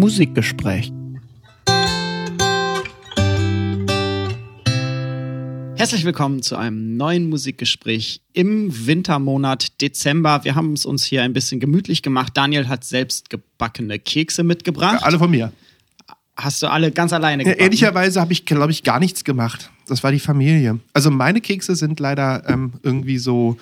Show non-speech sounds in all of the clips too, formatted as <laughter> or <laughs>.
Musikgespräch. Herzlich willkommen zu einem neuen Musikgespräch im Wintermonat Dezember. Wir haben es uns hier ein bisschen gemütlich gemacht. Daniel hat selbst gebackene Kekse mitgebracht. Ja, alle von mir. Hast du alle ganz alleine Ja, gebacken? ehrlicherweise habe ich, glaube ich, gar nichts gemacht. Das war die Familie. Also meine Kekse sind leider ähm, irgendwie so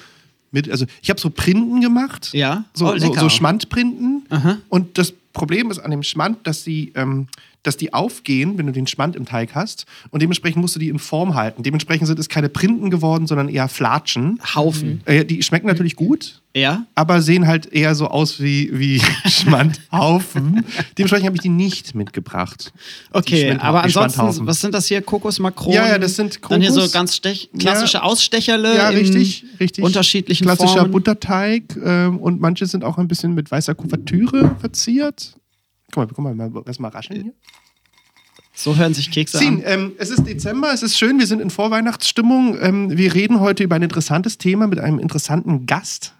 mit, also ich habe so Printen gemacht. Ja? So, Oh, so, so Schmandprinten. Aha. Und das Problem ist an dem Schmand, dass die, ähm, dass die aufgehen, wenn du den Schmand im Teig hast. Und dementsprechend musst du die in Form halten. Dementsprechend sind es keine Printen geworden, sondern eher Flatschen. Haufen. Äh, die schmecken natürlich gut, Ja? aber sehen halt eher so aus wie, wie <laughs> Schmandhaufen. Dementsprechend habe ich die nicht mitgebracht. Okay, aber ansonsten, was sind das hier? Kokosmakronen? Ja, ja, das sind Dann hier so Kokos. ganz klassische Ausstecherle Ja, richtig, richtig. unterschiedlichen Klassischer Formen. Butterteig ähm, und manche sind auch ein bisschen mit weißer Kuvertüre verziert. Guck mal, guck mal, mal lass mal rascheln hier. So hören sich Kekse Sin, an. ähm, es ist Dezember, es ist schön, wir sind in Vorweihnachtsstimmung. Ähm, wir reden heute über ein interessantes Thema mit einem interessanten Gast.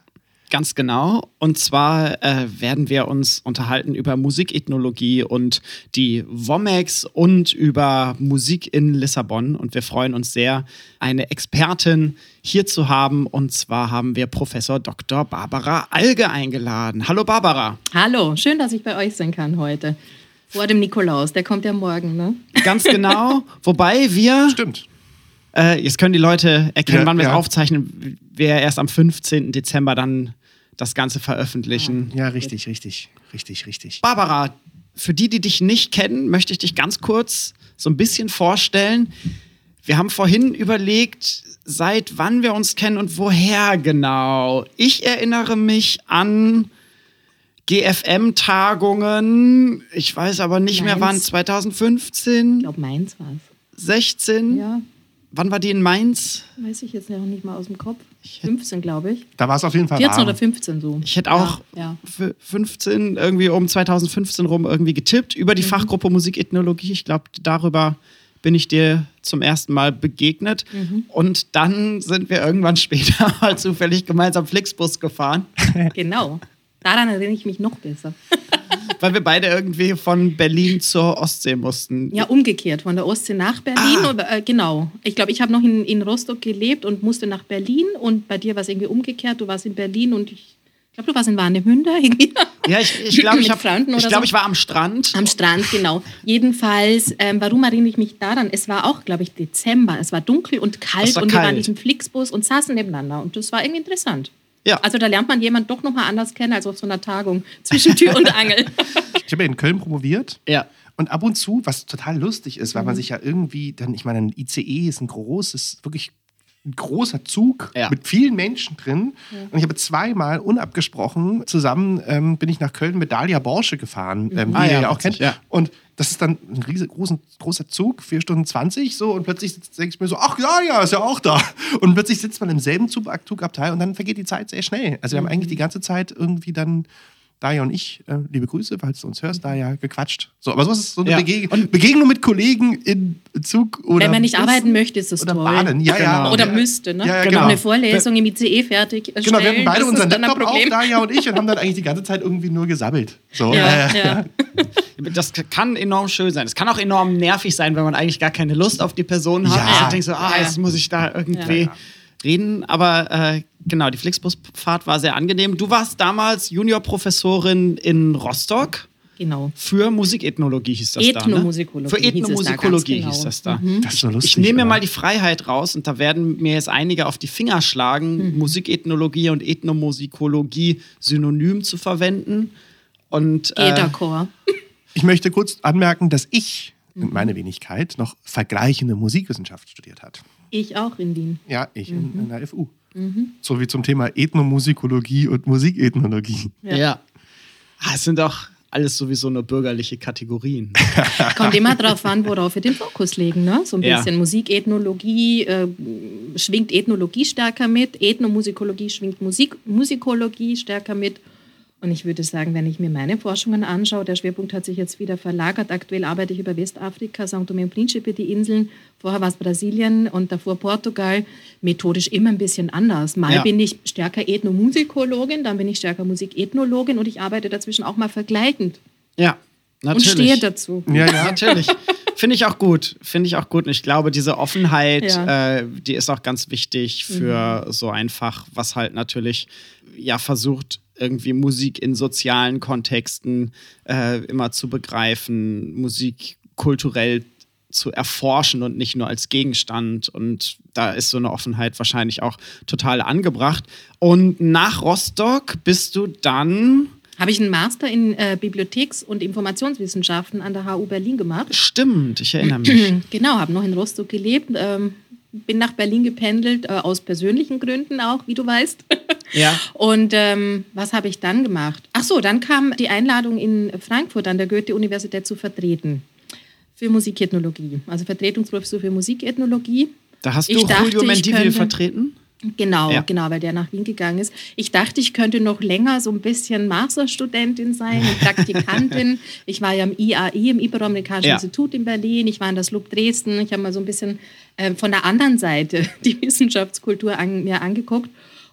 Ganz genau. Und zwar äh, werden wir uns unterhalten über Musikethnologie und die WOMEX und über Musik in Lissabon. Und wir freuen uns sehr, eine Expertin hier zu haben. Und zwar haben wir Professor Dr. Barbara Alge eingeladen. Hallo Barbara. Hallo, schön, dass ich bei euch sein kann heute. Vor dem Nikolaus, der kommt ja morgen, ne? Ganz genau. <laughs> Wobei wir, Stimmt. äh, jetzt können die Leute erkennen, Ja, wann wir es ja. aufzeichnen, wir erst am 15. Dezember dann das Ganze veröffentlichen. Ja, richtig, richtig, richtig, richtig. Barbara, für die, die dich nicht kennen, möchte ich dich ganz kurz so ein bisschen vorstellen. Wir haben vorhin überlegt, seit wann wir uns kennen und woher genau. Ich erinnere mich an GFM-Tagungen. Ich weiß aber nicht mehr wann. Mainz. 2015, Ich glaube, Mainz war es. 16. Ja, Wann war die in Mainz? weiß ich jetzt noch nicht mal aus dem Kopf. 15, glaube ich. Da war es auf jeden Fall 14 warm. oder 15 so. Ich hätte auch Ja, ja. für 15, irgendwie um 2015 rum irgendwie getippt über Mhm. die Fachgruppe Musikethnologie. Ich glaube, darüber bin ich dir zum ersten Mal begegnet. Mhm. Und dann sind wir irgendwann <laughs> später mal zufällig gemeinsam Flixbus gefahren, Genau. Daran erinnere ich mich noch besser. <laughs> weil wir beide irgendwie von Berlin zur Ostsee mussten. Ja, umgekehrt, von der Ostsee nach Berlin. Ah. Oder, äh, genau. Ich glaube, ich habe noch in, in Rostock gelebt und musste nach Berlin. Und bei dir war es irgendwie umgekehrt. Du warst in Berlin und ich glaube, du warst in Warnemünde. <laughs> Ja, ich, ich glaube, ich, hab- ich, glaub, so? ich war am Strand. Am Strand, genau. Jedenfalls, ähm, warum erinnere ich mich daran? Es war auch, glaube ich, Dezember. Es war dunkel und kalt und wir waren in kalt. diesem Flixbus und saßen nebeneinander. Und das war irgendwie interessant. Ja. Also da lernt man jemanden doch nochmal anders kennen als auf so einer Tagung zwischen Tür und Angel. <laughs> Ich habe ja in Köln promoviert. Ja. Und ab und zu, was total lustig ist, weil Mhm. man sich ja irgendwie dann, ich meine, ein ICE ist ein großes, wirklich ein großer Zug Ja. mit vielen Menschen drin. Und ich habe zweimal unabgesprochen zusammen ähm, bin ich nach Köln mit Dalia Borsche gefahren, ähm, wie Ah, ihr ja, ja auch kennt. ja. Und das ist dann ein riesig, großen, großer Zug, 4 Stunden 20 so und plötzlich denke ich mir so, ach ja, ja, ist ja auch da. Und plötzlich sitzt man im selben Zug, Zugabteil und dann vergeht die Zeit sehr schnell. Also wir haben eigentlich die ganze Zeit irgendwie dann Daya und ich, äh, liebe Grüße, falls du uns hörst, Daya, gequatscht. So, aber sowas ist so eine Ja. Begeg Begegnung mit Kollegen in Zug oder Wenn man nicht Bus arbeiten möchte, ist das oder toll. Bahnen. Ja, ja. Genau. Oder müsste, ne? Ja, ja, Noch genau. Eine Vorlesung im ICE fertig Genau, wir hatten beide das unseren Laptop auf. Daya und ich, und <laughs> haben dann eigentlich die ganze Zeit irgendwie nur gesabbelt. So, Ja, äh, ja. Das kann enorm schön sein. Es kann auch enorm nervig sein, wenn man eigentlich gar keine Lust auf die Person hat. Ja. Und denkt so, ah, jetzt muss ich da irgendwie Ja. reden. Aber äh, genau, die Flixbusfahrt war sehr angenehm. Du warst damals Juniorprofessorin in Rostock Genau. für Musikethnologie hieß das Ethnomusikologie da. Ne? Für hieß es da, Ethnomusikologie ganz hieß genau. das da. Das ist so lustig. Ich nehme mir mal die Freiheit raus und da werden mir jetzt einige auf die Finger schlagen, Mhm. Musikethnologie und Ethnomusikologie synonym zu verwenden. Und Geht äh, d'accord. <laughs> Ich möchte kurz anmerken, dass ich Mhm. in meiner Wenigkeit noch vergleichende Musikwissenschaft studiert hat. Ich auch in Wien. Ja, ich Mhm. in, in der FU. So wie zum Thema Ethnomusikologie und Musikethnologie. Ja. Ah, Es sind doch alles sowieso nur bürgerliche Kategorien. <laughs> Kommt immer drauf an, worauf wir den Fokus legen. Ne? So ein Ja. bisschen Musikethnologie äh, schwingt Ethnologie stärker mit, Ethnomusikologie schwingt Musik, Musikologie stärker mit. Und ich würde sagen, wenn ich mir meine Forschungen anschaue, der Schwerpunkt hat sich jetzt wieder verlagert. Aktuell arbeite ich über Westafrika, São Tomé und Príncipe, die Inseln. Vorher war es Brasilien und davor Portugal. Methodisch immer ein bisschen anders. Mal Ja. bin ich stärker Ethnomusikologin, dann bin ich stärker Musikethnologin und ich arbeite dazwischen auch mal vergleichend. ja. Natürlich. Und stehe dazu. Ja, ja. Natürlich. Finde ich auch gut. Finde ich auch gut. Und ich glaube, diese Offenheit, Ja. äh, die ist auch ganz wichtig für so ein Fach, was halt natürlich ja versucht, irgendwie Musik in sozialen Kontexten äh, immer zu begreifen, Musik kulturell zu erforschen und nicht nur als Gegenstand. Und da ist so eine Offenheit wahrscheinlich auch total angebracht. Und nach Rostock bist du dann. Habe ich einen Master in äh, Bibliotheks- und Informationswissenschaften an der HU Berlin gemacht. Stimmt, ich erinnere mich. <clears throat> Genau, habe noch in Rostock gelebt, ähm, bin nach Berlin gependelt, äh, aus persönlichen Gründen auch, wie du weißt. <laughs> Ja. Und ähm, was habe ich dann gemacht? Ach so, dann kam die Einladung in Frankfurt an der Goethe-Universität zu vertreten für Musikethnologie, also Vertretungsprofessor für Musikethnologie. Da hast Ich du dachte, Julio ich Mendivil vertreten? Genau, Ja. genau, weil der nach Wien gegangen ist. Ich dachte, ich könnte noch länger so ein bisschen Masterstudentin sein und Praktikantin. <laughs> ich war ja im IAI, im Iberoamerikanischen Ja. Institut in Berlin. Ich war in das LUB Dresden. Ich habe mal so ein bisschen äh, von der anderen Seite <laughs> die Wissenschaftskultur an, mir angeguckt.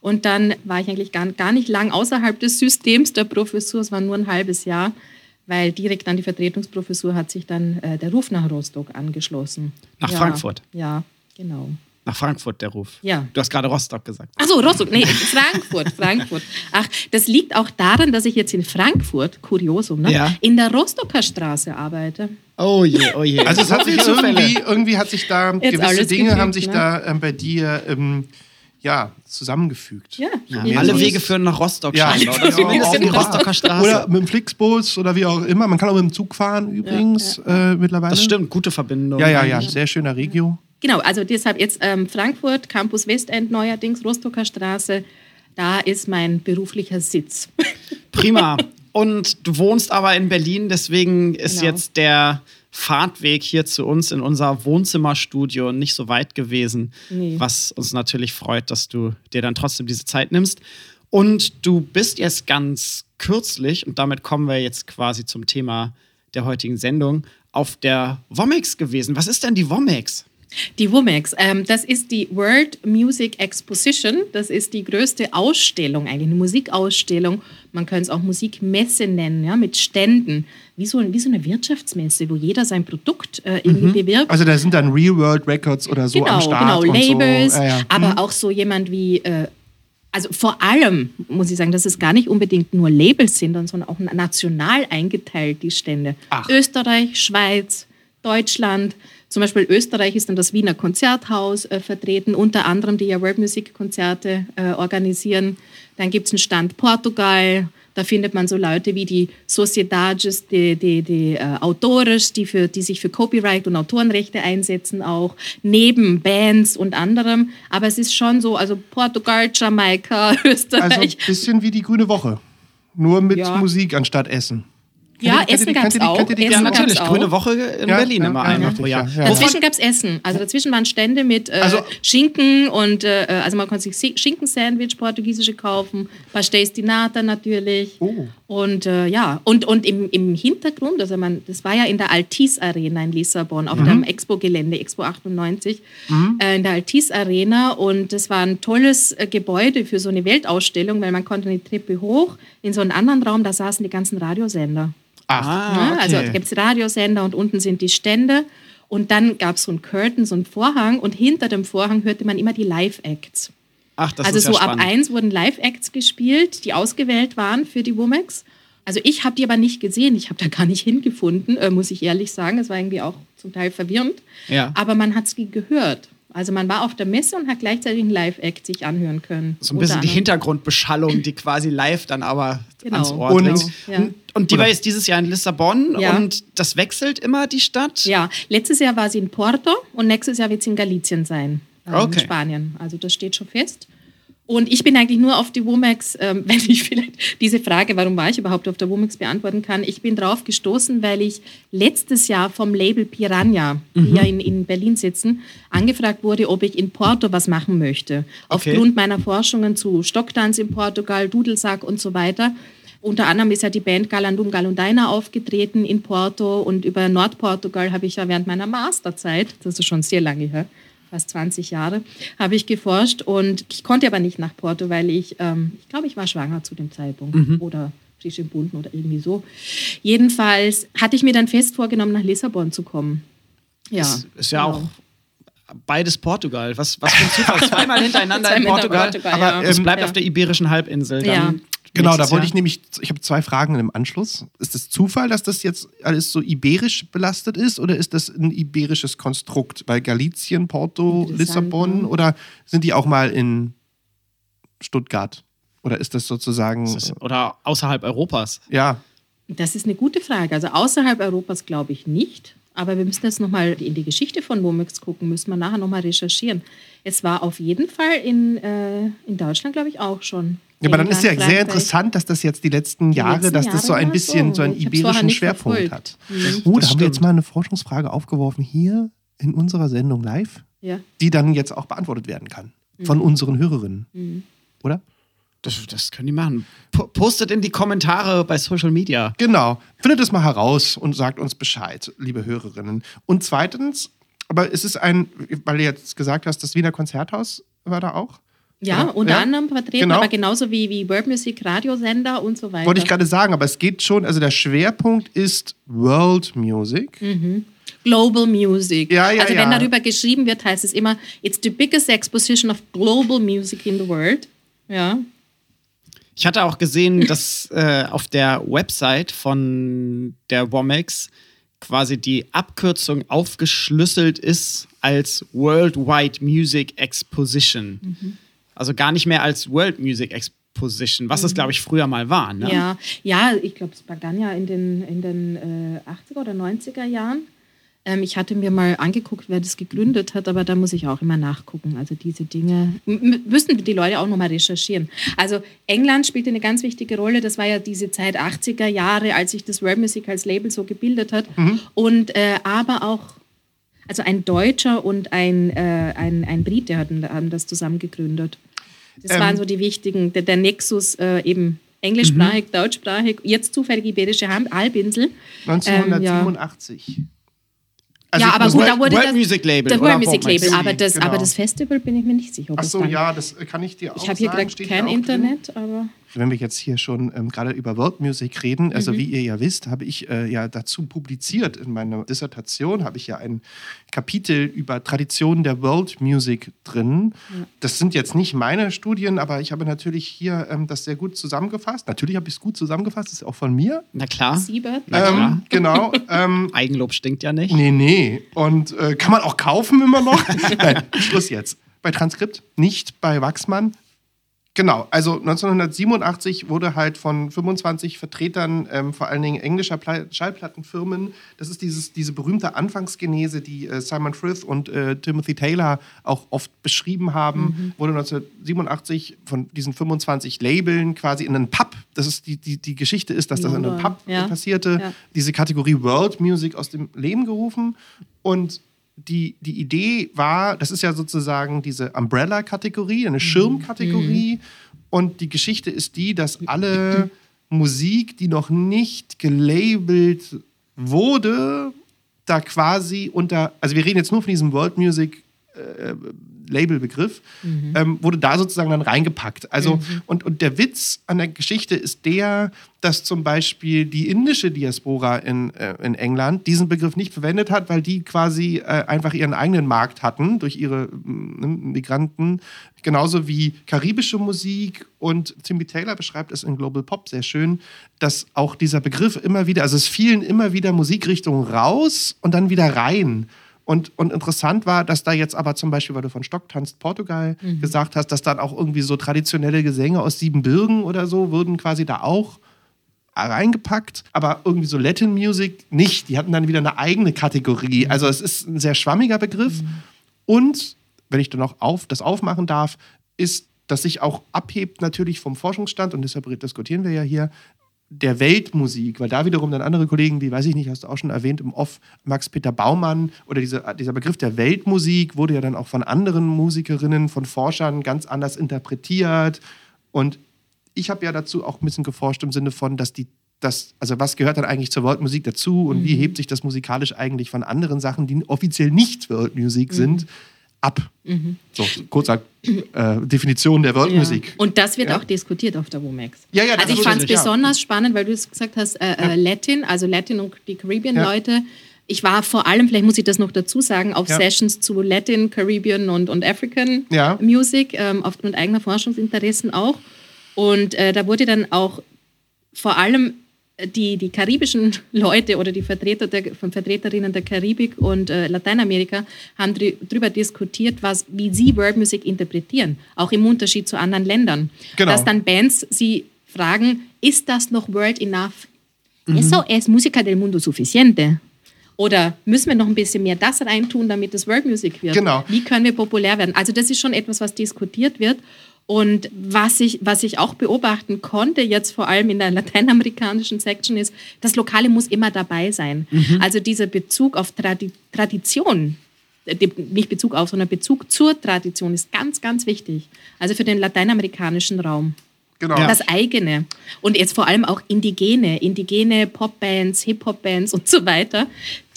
Und dann war ich eigentlich gar, gar nicht lang außerhalb des Systems der Professur. Es war nur ein halbes Jahr, weil direkt an die Vertretungsprofessur hat sich dann äh, der Ruf nach Rostock angeschlossen. Nach ja, Frankfurt? Ja, genau. Nach Frankfurt der Ruf. Ja. Du hast gerade Rostock gesagt. Ach so, Rostock, nee, Frankfurt, Frankfurt. Ach, das liegt auch daran, dass ich jetzt in Frankfurt, Kuriosum, ne, Ja. in der Rostocker Straße arbeite. Oh je, oh je. Also es hat sich irgendwie, irgendwie hat sich da Jetzt gewisse Dinge gefügt, haben sich ne? da ähm, bei dir ähm, ja zusammengefügt. Ja, Ja, irgendwie alle so. Wege führen nach Rostock Ja, scheinbar. Oder <laughs> ja. Rostocker Straße. Oder mit dem Flixbus oder wie auch immer. Man kann auch mit dem Zug fahren übrigens Äh, mittlerweile. das stimmt, gute Verbindung. Ja, ja, ja. Sehr schöner Regio. Genau, also deshalb jetzt ähm, Frankfurt, Campus Westend neuerdings, Rostocker Straße, da ist mein beruflicher Sitz. Prima. <laughs> Und du wohnst aber in Berlin, deswegen ist Genau. jetzt der Fahrtweg hier zu uns in unser Wohnzimmerstudio nicht so weit gewesen, Nee. was uns natürlich freut, dass du dir dann trotzdem diese Zeit nimmst. Und du bist jetzt ganz kürzlich, und damit kommen wir jetzt quasi zum Thema der heutigen Sendung, auf der Womex gewesen. Was ist denn die Womex? Die WOMEX, ähm, das ist die World Music Exposition. Das ist die größte Ausstellung, eigentlich eine Musikausstellung. Man könnte es auch Musikmesse nennen, ja, mit Ständen. Wie so, wie so eine Wirtschaftsmesse, wo jeder sein Produkt äh, irgendwie bewirbt. Also da sind dann Real World Records oder so am genau, Start. genau, Labels, So. Ja, ja. aber auch so jemand wie, äh, also vor allem muss ich sagen, dass es gar nicht unbedingt nur Labels sind, sondern auch national eingeteilt, die Stände. Ach. Österreich, Schweiz, Deutschland. Zum Beispiel Österreich ist dann das Wiener Konzerthaus äh, vertreten, unter anderem, die ja World Music Konzerte äh, organisieren. Dann gibt es einen Stand Portugal. Da findet man so Leute wie die Sociedades de, de, de äh, Autores, die, für, die sich für Copyright und Autorenrechte einsetzen, auch neben Bands und anderem. Aber es ist schon so, also Portugal, Jamaika, <laughs> Also Österreich. ein bisschen wie die Grüne Woche. Nur mit Ja. Musik anstatt Essen. Ja, ihr- Essen gab es auch. kennt ihr die Essen Ja, natürlich. auch. Grüne Woche in Ja, Berlin ja, immer ja, einmal richtig, pro Jahr. ja, ja. Dazwischen gab es Essen. Also dazwischen waren Stände mit äh, Also- Schinken und äh, also man konnte sich Si- Schinkensandwich, portugiesische kaufen, Pastéis de Nata natürlich. Oh. Und äh, ja, und, und im, im Hintergrund, also man, das war ja in der Altis Arena in Lissabon, auf dem Expo-Gelände, Expo 98, äh, in der Altis Arena. Und das war ein tolles äh, Gebäude für so eine Weltausstellung, weil man konnte eine Treppe hoch in so einen anderen Raum, da saßen die ganzen Radiosender. Ach, Ah, Ne? Also okay. da gibt es Radiosender und unten sind die Stände. Und dann gab es so einen Curtain, so einen Vorhang. Und hinter dem Vorhang hörte man immer die Live-Acts. Ach, das Also ist ja so ab spannend. eins wurden Live-Acts gespielt, die ausgewählt waren für die Womex. Also ich habe die aber nicht gesehen. Ich habe da gar nicht hingefunden, äh, muss ich ehrlich sagen. Es war irgendwie auch zum Teil verwirrend. Ja. Aber man hat es gehört. Also man war auf der Messe und hat gleichzeitig einen Live-Act sich anhören können. So ein bisschen die. Hintergrundbeschallung, die quasi live dann aber Genau. ans Ohr Und- dringt. Ja. Und, und die war jetzt dieses Jahr in Lissabon Ja. und das wechselt immer die Stadt. Ja, letztes Jahr war sie in Porto und nächstes Jahr wird sie in Galicien sein, ähm, Okay. in Spanien. Also das steht schon fest. Und ich bin eigentlich nur auf die Womex, ähm, <laughs> wenn ich vielleicht diese Frage, warum war ich überhaupt auf der Womex beantworten kann. Ich bin drauf gestoßen, weil ich letztes Jahr vom Label Piranha, die ja in, in Berlin sitzen, angefragt wurde, ob ich in Porto was machen möchte. Okay. Aufgrund meiner Forschungen zu Stocktanz in Portugal, Dudelsack und so weiter. Unter anderem ist ja die Band Galandum Galundaina aufgetreten in Porto und über Nordportugal habe ich ja während meiner Masterzeit, das ist schon sehr lange her, fast 20 Jahre, habe ich geforscht und ich konnte aber nicht nach Porto, weil ich, ähm, ich glaube, ich war schwanger zu dem Zeitpunkt oder frisch entbunden oder irgendwie so. Jedenfalls hatte ich mir dann fest vorgenommen, nach Lissabon zu kommen. Ja, ist, ist ja genau. auch beides Portugal. Was, was für ein Zufall. <laughs> Zweimal hintereinander in Zweimal Portugal. Portugal, aber ja. es bleibt Ja. auf der Iberischen Halbinsel. Dann Ja. Genau, da wollte Jahr. ich nämlich, ich habe zwei Fragen im Anschluss. Ist das Zufall, dass das jetzt alles so iberisch belastet ist oder ist das ein iberisches Konstrukt? Bei Galicien, Porto, Lissabon ne? oder sind die auch mal in Stuttgart? Oder ist das sozusagen, Das ist- Oder außerhalb Europas. ja, Das ist eine gute Frage. Also außerhalb Europas glaube ich nicht. Aber wir müssen jetzt nochmal in die Geschichte von Womex gucken, müssen wir nachher nochmal recherchieren. Es war auf jeden Fall in, äh, in Deutschland, glaube ich, auch schon. Ja, aber dann ist ja sehr interessant, dass das jetzt die letzten Jahre, letzten dass das so ein bisschen so. so einen iberischen Schwerpunkt verfolgt. hat. Mhm. Oh, da haben wir jetzt mal eine Forschungsfrage aufgeworfen hier in unserer Sendung live, Ja. die dann jetzt auch beantwortet werden kann von unseren Hörerinnen. Oder? Das, das können die machen. Po postet in die Kommentare bei Social Media. Genau. Findet es mal heraus und sagt uns Bescheid, liebe Hörerinnen. Und zweitens, aber es ist ein, weil du jetzt gesagt hast, das Wiener Konzerthaus war da auch. Ja, Ja, unter ja, anderem vertreten, genau. aber genauso wie, wie World Music Radiosender und so weiter. Wollte ich gerade sagen, aber es geht schon, also der Schwerpunkt ist World Music. Global Music. Ja, ja, also ja. wenn darüber geschrieben wird, heißt es immer, it's the biggest exposition of global music in the world. Ja. Ich hatte auch gesehen, dass äh, auf der Website von der WOMEX quasi die Abkürzung aufgeschlüsselt ist als Worldwide Music Exposition. Also gar nicht mehr als World Music Exposition, was es, glaube ich, früher mal war. Ne? Ja, ja, ich glaube, es begann ja in den, in den äh, 80er oder 90er Jahren. Ähm, ich hatte mir mal angeguckt, wer das gegründet hat, aber da muss ich auch immer nachgucken. Also diese Dinge müssen die Leute auch nochmal recherchieren. Also England spielte eine ganz wichtige Rolle. Das war ja diese Zeit 80er Jahre, als sich das World Music als Label so gebildet hat. Und äh, aber auch also ein Deutscher und ein, äh, ein, ein Brite hatten, haben das zusammen gegründet. Das Ähm. waren so die wichtigen, der, der Nexus äh, eben englischsprachig, deutschsprachig, jetzt zufällig iberische Halbinsel. Ähm, ja. 1987. Also ja, aber gut, World- da wurde World das, Music Label, Das? World Music. Label, aber das, Genau. aber das Festival bin ich mir nicht sicher. Ob Ach es so, ja, das kann ich dir auch Ich habe hier sagen. gerade kein. Internet, aber wenn wir jetzt hier schon ähm, gerade über World Music reden, also Mhm. wie ihr ja wisst, habe ich äh, ja dazu publiziert in meiner Dissertation, habe ich ja ein Kapitel über Traditionen der World Music drin. Das sind jetzt nicht meine Studien, aber ich habe natürlich hier ähm, das sehr gut zusammengefasst. Natürlich habe ich es gut zusammengefasst, das ist auch von mir. Na klar. Siebert. Na klar. Ähm, genau. <laughs> Ähm, Eigenlob stinkt ja nicht. Nee, nee. Und äh, kann man auch kaufen immer noch? <laughs> Nein, Schluss jetzt. Bei Transkript, nicht bei Wachsmann. Genau, also 1987 wurde halt von 25 Vertretern, ähm, vor allen Dingen englischer Pla Schallplattenfirmen, das ist dieses, diese berühmte Anfangsgenese, die äh, Simon Frith und äh, Timothy Taylor auch oft beschrieben haben, wurde 1987 von diesen 25 Labeln quasi in einen Pub, das ist die, die, die Geschichte ist, dass das in einem Pub ja. passierte, Ja. diese Kategorie World Music aus dem Leben gerufen. Und die, die Idee war, das ist ja sozusagen diese Umbrella-Kategorie, eine Schirmkategorie. Und die Geschichte ist die, dass alle Musik, die noch nicht gelabelt wurde, da quasi unter, also wir reden jetzt nur von diesem World Music äh, Labelbegriff, ähm, wurde da sozusagen dann reingepackt. Also, und, und der Witz an der Geschichte ist der, dass zum Beispiel die indische Diaspora in, äh, in England diesen Begriff nicht verwendet hat, weil die quasi äh, einfach ihren eigenen Markt hatten durch ihre mm, Migranten, genauso wie karibische Musik. Und Timmy Taylor beschreibt es in Global Pop sehr schön, dass auch dieser Begriff immer wieder, also es fielen immer wieder Musikrichtungen raus und dann wieder rein. Und, und interessant war, dass da jetzt aber zum Beispiel, weil du von Stock tanzt Portugal gesagt hast, dass dann auch irgendwie so traditionelle Gesänge aus Siebenbürgen oder so würden quasi da auch reingepackt, aber irgendwie so Latin Music nicht. Die hatten dann wieder eine eigene Kategorie. Also es ist ein sehr schwammiger Begriff. Und, wenn ich dann noch auf, das aufmachen darf, ist, dass sich auch abhebt natürlich vom Forschungsstand, und deshalb diskutieren wir ja hier, der Weltmusik, weil da wiederum dann andere Kollegen, wie weiß ich nicht, hast du auch schon erwähnt im Off, Max-Peter Baumann oder diese, dieser Begriff der Weltmusik wurde ja dann auch von anderen Musikerinnen, von Forschern ganz anders interpretiert. Und ich habe ja dazu auch ein bisschen geforscht im Sinne von, dass die, das, also was gehört dann eigentlich zur Worldmusik dazu und wie hebt sich das musikalisch eigentlich von anderen Sachen, die offiziell nicht Worldmusik sind, ab. So, kurz äh, Definition der World Ja. Music. Und das wird Ja. auch diskutiert auf der WOMEX. Ja, ja, also ich fand es besonders spannend, weil du es gesagt hast, äh, äh, Latin, also Latin und die Caribbean-Leute. Ich war vor allem, vielleicht muss ich das noch dazu sagen, auf. Sessions zu Latin, Caribbean und, und African. Music, ähm, aufgrund eigener Forschungsinteressen auch. Und äh, da wurde dann auch vor allem die, die karibischen <laughs> Leute oder die Vertreter der, von Vertreterinnen der Karibik und äh, Lateinamerika haben darüber diskutiert, was, wie sie World Music interpretieren, auch im Unterschied zu anderen Ländern. Genau. Dass dann Bands sie fragen, ist das noch World enough? Mhm. ¿Eso es música del mundo suficiente? Oder müssen wir noch ein bisschen mehr das reintun, damit es World Music wird? Genau. Wie können wir populär werden? Also das ist schon etwas, was diskutiert wird. Und was ich, was ich auch beobachten konnte, jetzt vor allem in der lateinamerikanischen Section, ist, das Lokale muss immer dabei sein. Also dieser Bezug auf Tradi Tradition, äh, nicht Bezug auf, sondern Bezug zur Tradition ist ganz, ganz wichtig. Also für den lateinamerikanischen Raum. Genau. Das eigene. Und jetzt vor allem auch indigene, indigene Popbands, Hip-Hop-Bands und so weiter,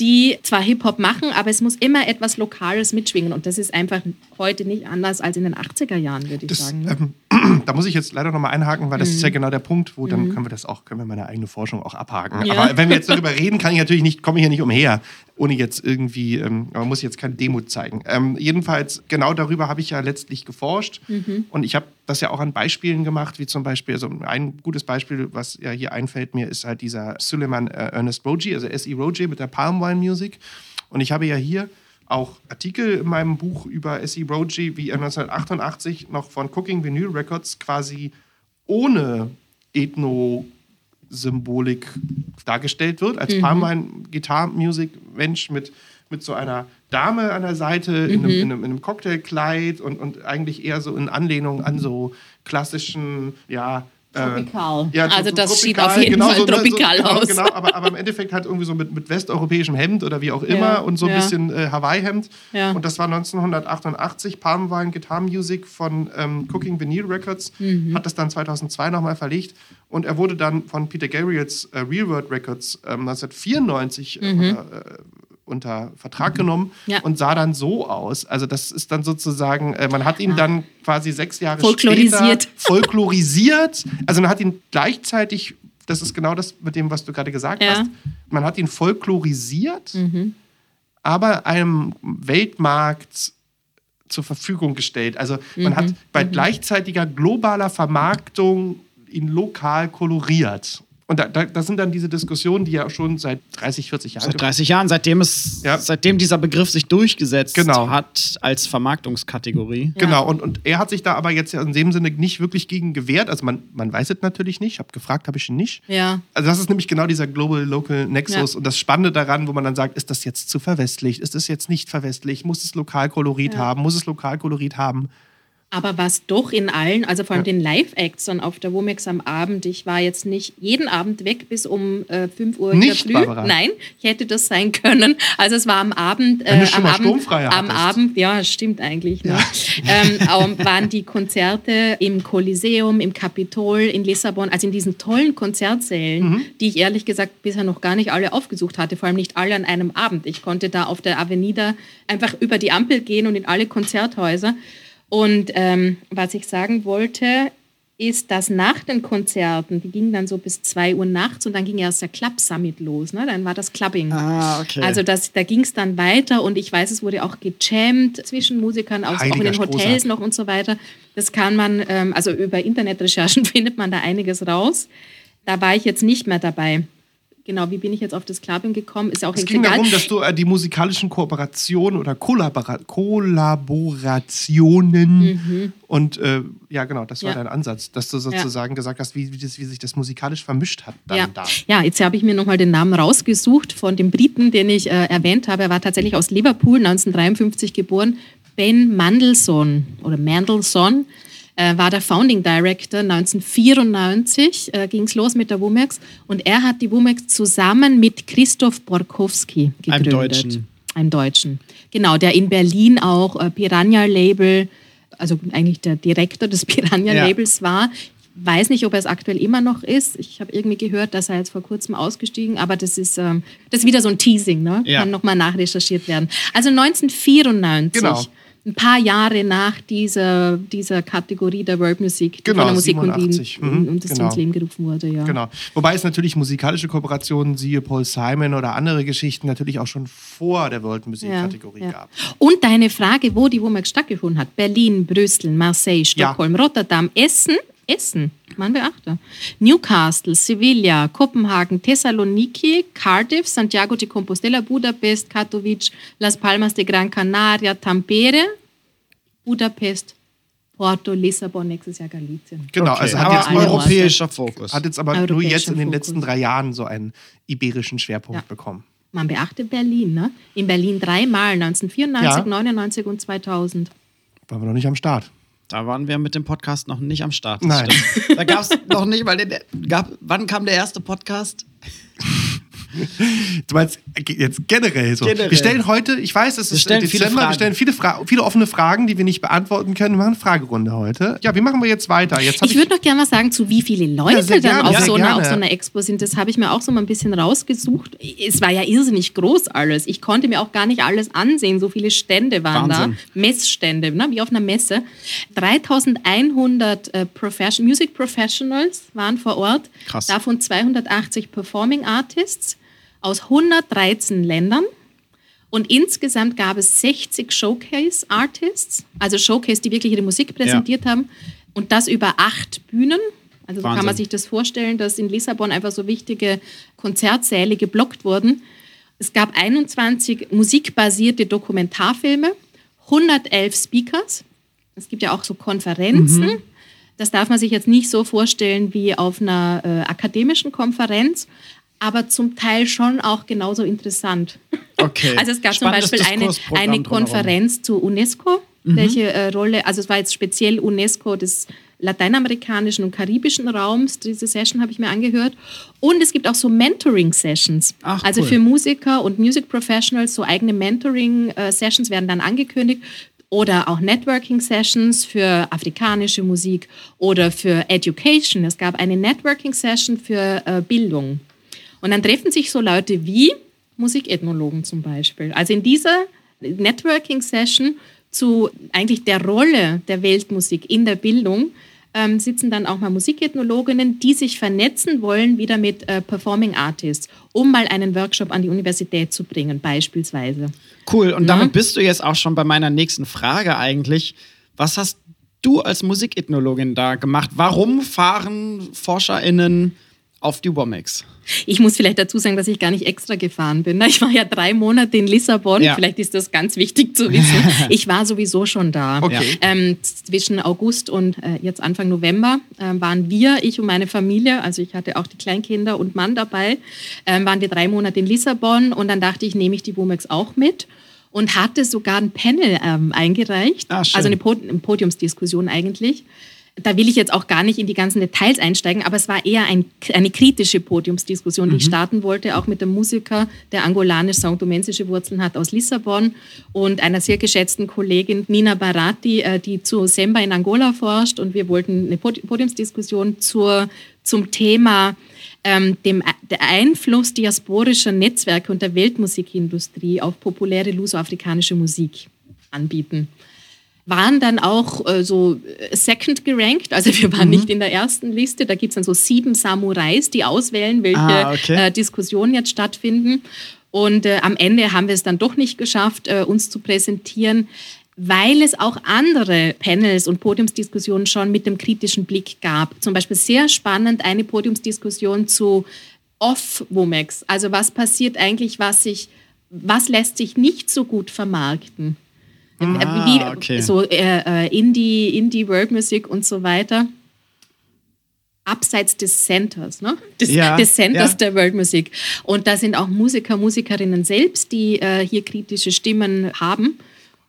die zwar Hip-Hop machen, aber es muss immer etwas Lokales mitschwingen. Und das ist einfach heute nicht anders als in den 80er Jahren, würde ich Das, sagen. ne? ähm, <clears throat> da muss ich jetzt leider noch mal einhaken, weil das ist ja genau der Punkt, wo dann können wir das auch, können wir meine eigene Forschung auch abhaken. Mhm. Ja. Aber wenn wir jetzt darüber reden, kann ich natürlich nicht, komme ich hier nicht umher, ohne jetzt irgendwie, ähm, man muss jetzt keine Demut zeigen. Ähm, jedenfalls, genau darüber habe ich ja letztlich geforscht Mhm. und ich habe das ja auch an Beispielen gemacht, wie zum Beispiel, also ein gutes Beispiel, was ja hier einfällt mir, ist halt dieser Suleiman äh, Ernest Roji, also S.E. Roji mit der Palm Wine Music. Und ich habe ja hier auch Artikel in meinem Buch über S.E. Roji, wie er 1988 noch von Cooking Vinyl Records quasi ohne Ethno-Symbolik dargestellt wird, als Palmwein Guitar Music Mensch mit, mit so einer Dame an der Seite in, einem, in, einem, in einem Cocktailkleid und, und eigentlich eher so in Anlehnung an so klassischen, ja, Tropikal. ja, Also so das sieht auf jeden Fall ne, tropikal genau, aus. Genau, aber, aber im Endeffekt halt irgendwie so mit, mit westeuropäischem Hemd oder wie auch immer Ja, und so ein ja. bisschen äh, Hawaii-Hemd. Ja. Und das war 1988, Palmwein Guitar Music von ähm, Cooking Vinyl Records, Mhm. hat das dann 2002 nochmal verlegt. Und er wurde dann von Peter Gabriels äh, Real World Records ähm, 1994 äh, unter, äh, unter Vertrag genommen Mhm. Ja. und sah dann so aus. Also das ist dann sozusagen, äh, man hat ihn dann quasi sechs Jahre Folklorisiert. später <laughs> folklorisiert. Also man hat ihn gleichzeitig, das ist genau das mit dem, was du gerade gesagt Ja. hast, man hat ihn folklorisiert, aber einem Weltmarkt zur Verfügung gestellt. Also man hat bei gleichzeitiger globaler Vermarktung ihn lokal koloriert. Und da, da, das sind dann diese Diskussionen, die ja schon seit 30, 40 Jahren Seit 30 Jahren, seitdem, es, Ja. seitdem dieser Begriff sich durchgesetzt Genau. hat als Vermarktungskategorie. Genau, und, und er hat sich da aber jetzt ja in dem Sinne nicht wirklich gegen gewehrt. Also man, man weiß es natürlich nicht. Ich habe gefragt, habe ich ihn nicht. Ja. Also das ist nämlich genau dieser Global Local Nexus Ja. und das Spannende daran, wo man dann sagt, ist das jetzt zu verwestlicht, ist das jetzt nicht verwestlicht, muss es Lokalkolorit Ja. haben, muss es Lokalkolorit haben. Aber was doch in allen, also vor allem den Live-Acts dann auf der Womex am Abend, ich war jetzt nicht jeden Abend weg bis um äh, 5 Uhr in Nicht, der Früh. Barbara? Nein, ich hätte das sein können. Also es war am Abend. Äh, am Abend, Am. Abend, ja, stimmt eigentlich. Ne? ähm, ähm, waren die Konzerte im Coliseum, im Kapitol, in Lissabon, also in diesen tollen Konzertsälen, Mhm. die ich ehrlich gesagt bisher noch gar nicht alle aufgesucht hatte, vor allem nicht alle an einem Abend. Ich konnte da auf der Avenida einfach über die Ampel gehen und in alle Konzerthäuser. Und ähm, was ich sagen wollte, ist, dass nach den Konzerten, die gingen dann so bis 2 Uhr nachts und dann ging erst der Club Summit los. Ne? Dann war das Clubbing. Ah, okay. Also das, da ging es dann weiter und ich weiß, es wurde auch gejammt zwischen Musikern, auch, auch in den Hotels Strohsack. noch und so weiter. Das kann man, ähm, also über Internetrecherchen <laughs> findet man da einiges raus. Da war ich jetzt nicht mehr dabei. Genau, wie bin ich jetzt auf das Clubbing gekommen? Ist ja auch Es ging darum, dass du äh, die musikalischen Kooperationen oder Kollabora Kollaborationen und äh, ja genau, das war Mhm. Ja. dein Ansatz, dass du sozusagen gesagt hast, wie, wie, das, wie sich das musikalisch vermischt hat dann Ja. da. ja, jetzt habe ich mir nochmal den Namen rausgesucht von dem Briten, den ich äh, erwähnt habe. Er war tatsächlich aus Liverpool, 1953 geboren. Ben Mandelson oder Mandelson war der Founding Director. 1994 äh, ging es los mit der Womex und er hat die Womex zusammen mit Christoph Borkowski Einem gegründet. Deutschen. Einem Deutschen. Genau, der in Berlin auch äh, Piranha-Label, also eigentlich der Direktor des <laughs> Piranha-Labels war. Ich weiß nicht, ob er es aktuell immer noch ist. Ich habe irgendwie gehört, dass er jetzt vor kurzem ausgestiegen, aber das ist, ähm, das ist wieder so ein Teasing, ne? Ja. kann nochmal nachrecherchiert werden. Also 1994 Genau. Ein paar Jahre nach dieser, dieser Kategorie der World Music, die Genau, von der Musik und, 87. die, Mhm, und das genau. ins Leben gerufen wurde, ja. Genau. Wobei es natürlich musikalische Kooperationen, siehe Paul Simon oder andere Geschichten, natürlich auch schon vor der World Music Ja, Kategorie ja. gab. Und deine Frage, wo die WOMAX stattgefunden hat. Berlin, Brüssel, Marseille, Stockholm, Rotterdam, Essen, Essen, man beachte. Newcastle, Sevilla, Kopenhagen, Thessaloniki, Cardiff, Santiago de Compostela, Budapest, Katowice, Las Palmas de Gran Canaria, Tampere, Budapest, Porto, Lissabon, nächstes Jahr Galicien. Genau, Okay, also hat aber jetzt, nur, europäischer Fokus. hat jetzt aber nur jetzt in den Fokus. letzten drei Jahren so einen iberischen Schwerpunkt Ja. bekommen. Man beachte Berlin, ne? In Berlin dreimal, 1994, Ja. 99 und 2000. Waren wir noch nicht am Start. Da waren wir mit dem Podcast noch nicht am Start. Nein. stimmt. Da gab es noch nicht, weil der, gab, wann kam der erste Podcast? Du meinst äh, jetzt generell so. Generell. Wir stellen heute, ich weiß, es Wir ist stellen äh, viele Dezember, wir Fragen. stellen viele, Fra viele offene Fragen, die wir nicht beantworten können. Wir machen eine Fragerunde heute. Ja, wie machen wir jetzt weiter? Jetzt Ich würde noch gerne mal sagen, zu wie viele Leute Ja, dann auf, sehr so einer, auf so einer Expo sind. Das habe ich mir auch so mal ein bisschen rausgesucht. Es war ja irrsinnig groß alles. Ich konnte mir auch gar nicht alles ansehen. So viele Stände waren Wahnsinn. da. Messstände, ne? wie auf einer Messe. 3100 äh, Profession Music Professionals waren vor Ort. Krass. Davon 280 Performing Artists aus 113 Ländern. Und insgesamt gab es 60 Showcase-Artists, also Showcase, die wirklich ihre Musik präsentiert haben. Und das über acht Bühnen. Also so kann man sich das vorstellen, dass in Lissabon einfach so wichtige Konzertsäle geblockt wurden. Es gab 21 musikbasierte Dokumentarfilme, 111 Speakers. Es gibt ja auch so Konferenzen. Mhm. Das darf man sich jetzt nicht so vorstellen wie auf einer äh, akademischen Konferenz, aber zum Teil schon auch genauso interessant. Okay. <laughs> Also es gab Spannendes zum Beispiel eine, eine. Konferenz zu UNESCO, welche äh, Rolle, also es war jetzt speziell UNESCO des lateinamerikanischen und karibischen Raums, diese Session habe ich mir angehört. Und es gibt auch so Mentoring-Sessions. Also cool. für Musiker und Music Professionals, so eigene Mentoring-Sessions werden dann angekündigt. Oder auch Networking-Sessions für afrikanische Musik oder für Education. Es gab eine Networking-Session für äh, Bildung. Und dann treffen sich so Leute wie Musikethnologen zum Beispiel. Also in dieser Networking-Session zu eigentlich der Rolle der Weltmusik in der Bildung ähm, sitzen dann auch mal Musikethnologinnen, die sich vernetzen wollen wieder mit äh, Performing Artists, um mal einen Workshop an die Universität zu bringen, beispielsweise. Cool. Und Na? damit bist du jetzt auch schon bei meiner nächsten Frage eigentlich. Was hast du als Musikethnologin da gemacht? Warum fahren ForscherInnen auf die WOMAX? Ich muss vielleicht dazu sagen, dass ich gar nicht extra gefahren bin. Ich war ja drei Monate in Lissabon. Ja. Vielleicht ist das ganz wichtig zu wissen. <laughs> Ich war sowieso schon da. Okay. Ähm, zwischen August und äh, jetzt Anfang November ähm, waren wir, ich und meine Familie, also ich hatte auch die Kleinkinder und Mann dabei, ähm, waren wir drei Monate in Lissabon und dann dachte ich, nehme ich die WOMAX auch mit und hatte sogar ein Panel ähm, eingereicht, Ah, schön. also eine, Pod eine Podiumsdiskussion eigentlich. Da will ich jetzt auch gar nicht in die ganzen Details einsteigen, aber es war eher ein, eine kritische Podiumsdiskussion, die ich starten wollte, auch mit dem Musiker, der angolanisch-saint-domensische Wurzeln hat aus Lissabon und einer sehr geschätzten Kollegin Nina Barati, äh, die zu Semba in Angola forscht. Und wir wollten eine Pod- Podiumsdiskussion zur, zum Thema ähm, dem der Einfluss diasporischer Netzwerke und der Weltmusikindustrie auf populäre lusoafrikanische Musik anbieten waren dann auch äh, so äh, second gerankt, also wir waren nicht in der ersten Liste. Da gibt es dann so sieben Samurais, die auswählen, welche Ah, okay. äh, Diskussionen jetzt stattfinden. Und äh, am Ende haben wir es dann doch nicht geschafft, äh, uns zu präsentieren, weil es auch andere Panels und Podiumsdiskussionen schon mit dem kritischen Blick gab. Zum Beispiel sehr spannend eine Podiumsdiskussion zu Off-Womex. Also was passiert eigentlich, was sich, was lässt sich nicht so gut vermarkten? Ah, wie, okay. so äh, äh, Indie, Indie World Music und so weiter. Abseits des Centers, ne? des, Ja, des Centers ja. der World Music. Und da sind auch Musiker, Musikerinnen selbst, die äh, hier kritische Stimmen haben.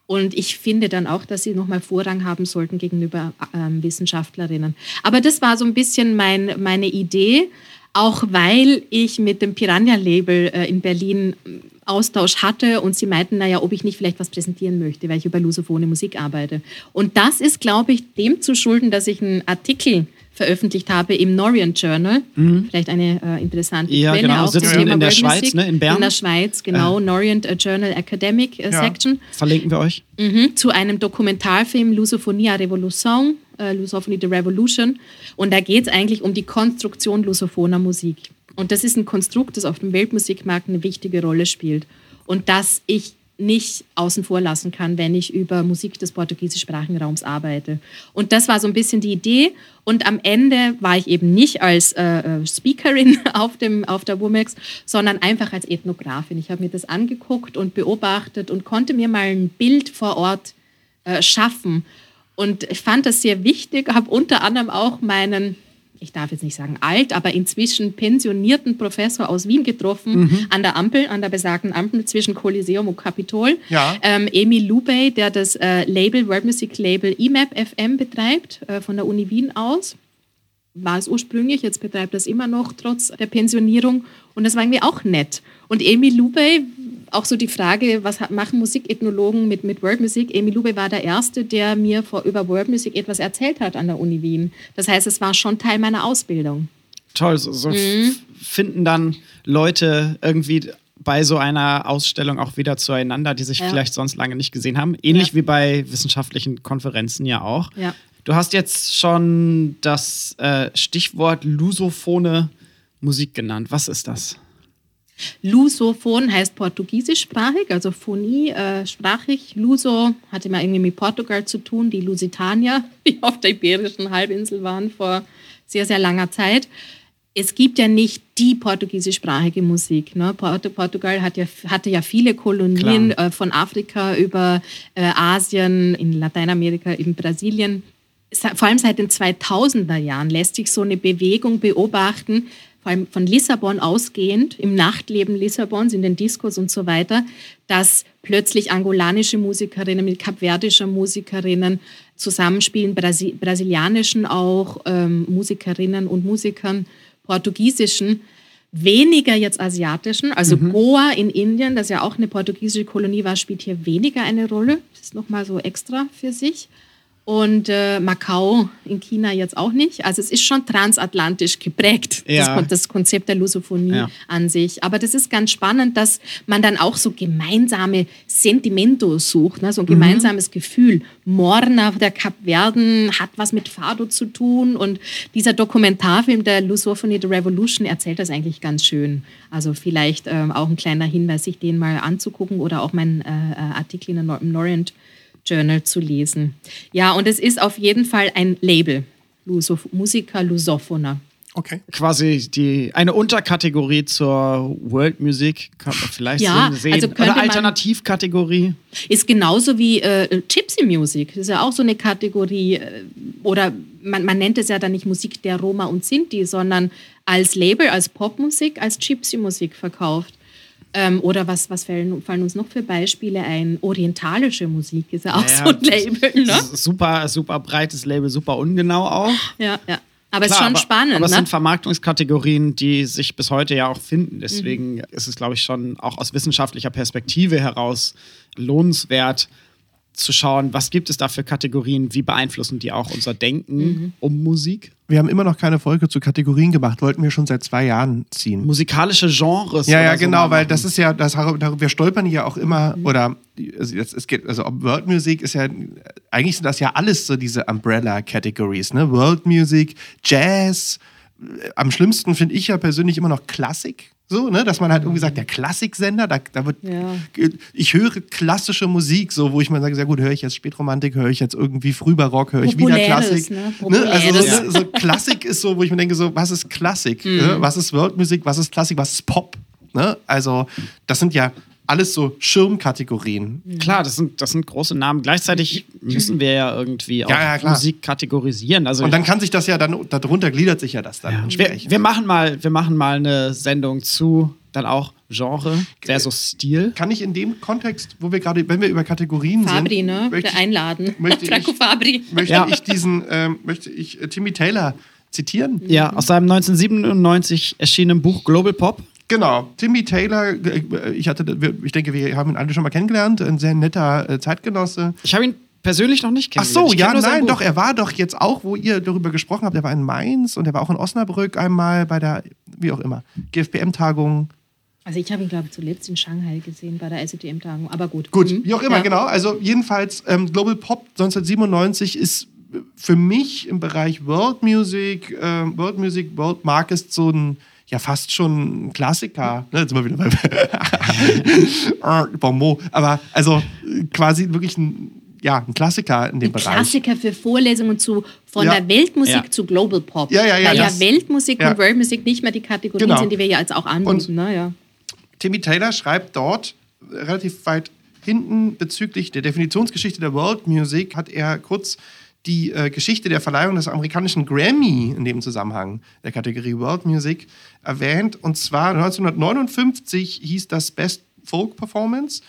Und ich finde dann auch, dass sie nochmal Vorrang haben sollten gegenüber ähm, Wissenschaftlerinnen. Aber das war so ein bisschen mein, meine Idee, auch weil ich mit dem Piranha-Label äh, in Berlin ähm, Austausch hatte und sie meinten, naja, ob ich nicht vielleicht was präsentieren möchte, weil ich über lusophone Musik arbeite. Und das ist, glaube ich, dem zu schulden, dass ich einen Artikel veröffentlicht habe im Norient Journal. Vielleicht eine äh, interessante Ja, Quelle genau. auch zum Thema in der World Schweiz, Music. ne, in Bern. In der Schweiz, genau. Norient äh, Journal Academic äh, Ja. Section. Verlinken wir euch. Mhm, zu einem Dokumentarfilm Lusophonie à Revolution, äh, Lusophonie the Revolution. Und da geht es eigentlich um die Konstruktion lusophoner Musik. Und das ist ein Konstrukt, das auf dem Weltmusikmarkt eine wichtige Rolle spielt. Und das ich nicht außen vor lassen kann, wenn ich über Musik des portugiesischsprachigen Raums arbeite. Und das war so ein bisschen die Idee. Und am Ende war ich eben nicht als äh, äh, Speakerin <laughs> auf, dem, auf der WUMEX, sondern einfach als Ethnografin. Ich habe mir das angeguckt und beobachtet und konnte mir mal ein Bild vor Ort äh, schaffen. Und ich fand das sehr wichtig, habe unter anderem auch meinen, ich darf jetzt nicht sagen alt, aber inzwischen pensionierten Professor aus Wien getroffen, an der Ampel, an der besagten Ampel zwischen Coliseum und Kapitol. Ja. Ähm, Emil Lubey, der das äh, Label, World Music Label EMAP FM betreibt, äh, von der Uni Wien aus. War es ursprünglich, jetzt betreibt das immer noch, trotz der Pensionierung. Und das war irgendwie auch nett. Und Emil Lubey, auch so die Frage, was machen Musikethnologen mit, mit World Music? Emil Lubey war der Erste, der mir vor, über World Music etwas erzählt hat an der Uni Wien. Das heißt, es war schon Teil meiner Ausbildung. Toll, so, so Mhm. finden dann Leute irgendwie bei so einer Ausstellung auch wieder zueinander, die sich Ja. vielleicht sonst lange nicht gesehen haben. Ähnlich Ja. wie bei wissenschaftlichen Konferenzen ja auch. Ja. Du hast jetzt schon das äh, Stichwort lusophone Musik genannt. Was ist das? Lusophon heißt portugiesischsprachig, also Phonie äh, sprachig. Luso hatte immer irgendwie mit Portugal zu tun, die Lusitanier, <laughs> die auf der Iberischen Halbinsel waren vor sehr, sehr langer Zeit. Es gibt ja nicht die portugiesischsprachige Musik. Ne? Port Portugal hat ja, hatte ja viele Kolonien äh, von Afrika über äh, Asien, in Lateinamerika, in Brasilien. Vor allem seit den 2000er Jahren lässt sich so eine Bewegung beobachten, vor allem von Lissabon ausgehend, im Nachtleben Lissabons, in den Diskos und so weiter, dass plötzlich angolanische Musikerinnen mit kapverdischer Musikerinnen zusammenspielen, Brasi brasilianischen auch ähm, Musikerinnen und Musikern, portugiesischen, weniger jetzt asiatischen. Also Goa in Indien, das ja auch eine portugiesische Kolonie war, spielt hier weniger eine Rolle. Das ist nochmal so extra für sich. Und äh, Macau in China jetzt auch nicht. Also es ist schon transatlantisch geprägt, Ja. das, das Konzept der Lusophonie Ja. an sich. Aber das ist ganz spannend, dass man dann auch so gemeinsame Sentimentos sucht, ne? so ein Mhm. gemeinsames Gefühl. Morna der Kapverden hat was mit Fado zu tun und dieser Dokumentarfilm der Lusophonie The Revolution erzählt das eigentlich ganz schön. Also vielleicht ähm, auch ein kleiner Hinweis, sich den mal anzugucken oder auch meinen äh, äh, Artikel in der Nor- im Norient Journal zu lesen. Ja, und es ist auf jeden Fall ein Label, Lusof Musica Lusophona. Okay. Quasi die, eine Unterkategorie zur World Music, kann man vielleicht Ja, sehen. also Oder Alternativkategorie. Ist genauso wie äh, Gypsy Music. Das ist ja auch so eine Kategorie. Äh, oder man, man nennt es ja dann nicht Musik der Roma und Sinti, sondern als Label, als Popmusik, als Gypsy Musik verkauft. Ähm, oder was, was fallen, fallen uns noch für Beispiele ein? Orientalische Musik ist ja auch Naja, so ein Label, ne? Super, super breites Label, super ungenau auch. Ja, ja. Aber es ist schon aber, spannend, Aber es ne? sind Vermarktungskategorien, die sich bis heute ja auch finden. Deswegen Mhm. ist es, glaube ich, schon auch aus wissenschaftlicher Perspektive heraus lohnenswert zu schauen, was gibt es da für Kategorien, wie beeinflussen die auch unser Denken Mhm. um Musik. Wir haben immer noch keine Folge zu Kategorien gemacht, wollten wir schon seit zwei Jahren ziehen. Musikalische Genres. Ja, ja, so genau, weil machen. das ist ja, das, wir stolpern ja auch immer, oder also jetzt, es geht, also ob World Music ist ja, eigentlich sind das ja alles so diese Umbrella-Categories, ne? World Music, Jazz, äh, am schlimmsten finde ich ja persönlich immer noch Klassik. So, ne, dass man halt irgendwie sagt, der Klassiksender, da, da wird, Ja. ich höre klassische Musik, so, wo ich mal sage, sehr gut, höre ich jetzt Spätromantik, höre ich jetzt irgendwie Frühbarock, höre ich wieder Populäres, Klassik. ne? Ne? Also so, Populäres. ne, so Klassik ist so, wo ich mir denke, so, was ist Klassik? Ne? Was ist Worldmusik? Was ist Klassik? Was ist Pop? Ne? Also, das sind ja alles so Schirmkategorien. Klar, das sind, das sind große Namen. Gleichzeitig müssen wir ja irgendwie auch Ja, ja. Musik kategorisieren. Also Und dann kann sich das ja dann, darunter gliedert sich ja das dann wir, entsprechend. wir, machen mal, wir machen mal eine Sendung zu dann auch Genre versus Stil. Kann ich in dem Kontext, wo wir gerade, wenn wir über Kategorien Fabri, sind, ne? möchte ich, Einladen. möchte <laughs> ich- Franco Fabri. möchte Ja. ich diesen, ähm, möchte ich äh, Timmy Taylor zitieren? Ja, aus seinem 1997 erschienenen Buch Global Pop. Genau, Timmy Taylor, äh, ich, hatte, ich denke, wir haben ihn alle schon mal kennengelernt, ein sehr netter äh, Zeitgenosse. Ich habe ihn persönlich noch nicht Ach kennengelernt. so, Ich ja, nein, doch, er war doch jetzt auch, wo ihr darüber gesprochen habt, er war in Mainz und er war auch in Osnabrück einmal bei der, wie auch immer, GFBM-Tagung. Also ich habe ihn, glaube ich, zuletzt in Shanghai gesehen bei der ICTM-Tagung. Aber gut. Gut, Mhm. wie auch immer, Ja. genau. Also jedenfalls, ähm, Global Pop 1997 ist für mich im Bereich World Music, ähm, World Music, World Markets so ein, ja fast schon ein Klassiker. Ne, jetzt sind wir wieder bei <laughs> bon mot. Aber also quasi wirklich ein, ja, ein Klassiker in dem Ein Bereich. Klassiker für Vorlesungen zu, von Ja. der Weltmusik Ja. zu Global Pop. Ja, ja, ja, Weil ja Weltmusik ja. und Worldmusik nicht mehr die Kategorien Genau. sind, die wir ja jetzt auch anbieten. Ne? Ja. Timmy Taylor schreibt dort relativ weit hinten bezüglich der Definitionsgeschichte der World Music hat er kurz die äh, Geschichte der Verleihung des amerikanischen Grammy in dem Zusammenhang der Kategorie World Music erwähnt. Und zwar 1959 hieß das Best Folk Performance.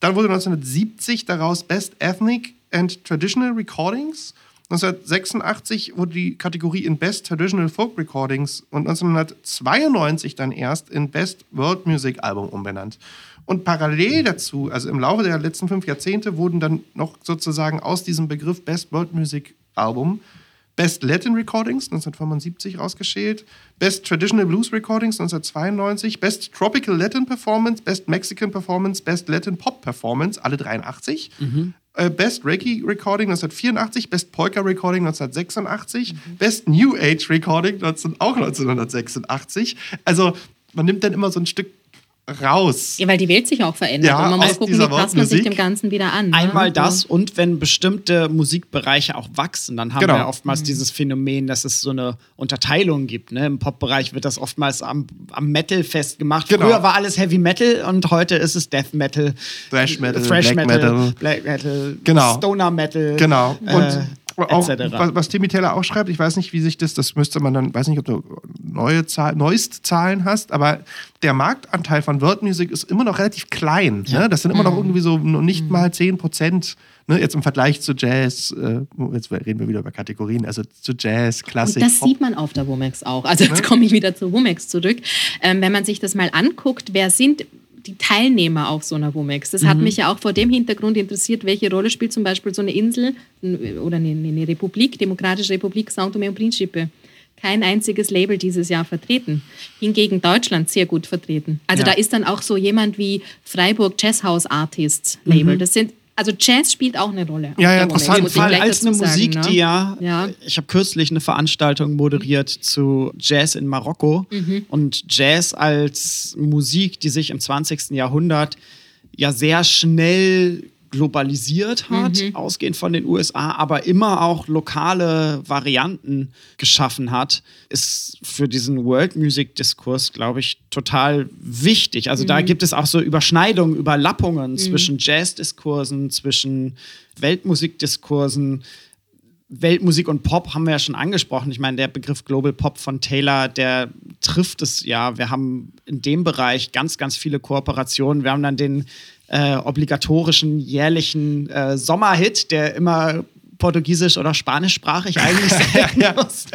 Dann wurde 1970 daraus Best Ethnic and Traditional Recordings. 1986 wurde die Kategorie in Best Traditional Folk Recordings und 1992 dann erst in Best World Music Album umbenannt. Und parallel dazu, also im Laufe der letzten fünf Jahrzehnte, wurden dann noch sozusagen aus diesem Begriff Best World Music Album Best Latin Recordings 1975 rausgeschält, Best Traditional Blues Recordings 1992, Best Tropical Latin Performance, Best Mexican Performance, Best Latin Pop Performance, alle 83. Äh, Best Reggae Recording 1984, Best Polka Recording 1986, Best New Age Recording 19, auch 1986. Also man nimmt dann immer so ein Stück raus. ja, weil die Welt sich auch verändert. Ja, und man muss aus gucken, dieser wie passt man sich dem Ganzen wieder an. ne? Einmal Ja. das und wenn bestimmte Musikbereiche auch wachsen, dann haben Genau. wir oftmals dieses Phänomen, dass es so eine Unterteilung gibt. Ne? Im Pop-Bereich wird das oftmals am, am Metal festgemacht. Genau. Früher war alles Heavy Metal und heute ist es Death Metal, Thrash Metal, Thrash Black Metal, Metal. Black Metal, Genau. Stoner Metal. Genau. Und äh, auch, was, was Timmy Taylor auch schreibt, ich weiß nicht, wie sich das, das müsste man dann, weiß nicht, ob du neue Zahl, neueste Zahlen hast, aber der Marktanteil von World Music ist immer noch relativ klein. Ne? Das sind immer Mhm. noch irgendwie so nicht mal 10 Prozent. Ne? Jetzt im Vergleich zu Jazz, äh, jetzt reden wir wieder über Kategorien, also zu Jazz, Klassik. Und das Pop. sieht man auf der Womex auch. Also jetzt komme ich wieder zu Womex zurück. Ähm, wenn man sich das mal anguckt, wer sind die Teilnehmer auf so einer Womex? Das hat mich ja auch vor dem Hintergrund interessiert, welche Rolle spielt zum Beispiel so eine Insel oder eine, eine Republik, Demokratische Republik São Tomé und Príncipe. Kein einziges Label dieses Jahr vertreten. Hingegen Deutschland sehr gut vertreten. Also Ja. da ist dann auch so jemand wie Freiburg Jazz House Artists Label. Das sind also Jazz spielt auch eine Rolle. auf Ja, ja, muss ich Fall als eine sagen, Musik, ne? die ja, Ja. ich habe kürzlich eine Veranstaltung moderiert zu Jazz in Marokko Mhm. und Jazz als Musik, die sich im 20. Jahrhundert ja sehr schnell globalisiert hat, Mhm. ausgehend von den USA, aber immer auch lokale Varianten geschaffen hat, ist für diesen World Music Diskurs, glaube ich, total wichtig. Also Mhm. da gibt es auch so Überschneidungen, Überlappungen zwischen Jazz-Diskursen, zwischen Weltmusikdiskursen. Weltmusik und Pop haben wir ja schon angesprochen. Ich meine, der Begriff Global Pop von Taylor, der trifft es ja. Wir haben in dem Bereich ganz, ganz viele Kooperationen. Wir haben dann den äh, obligatorischen jährlichen äh, Sommerhit, der immer portugiesisch oder spanischsprachig eigentlich <laughs> sein muss.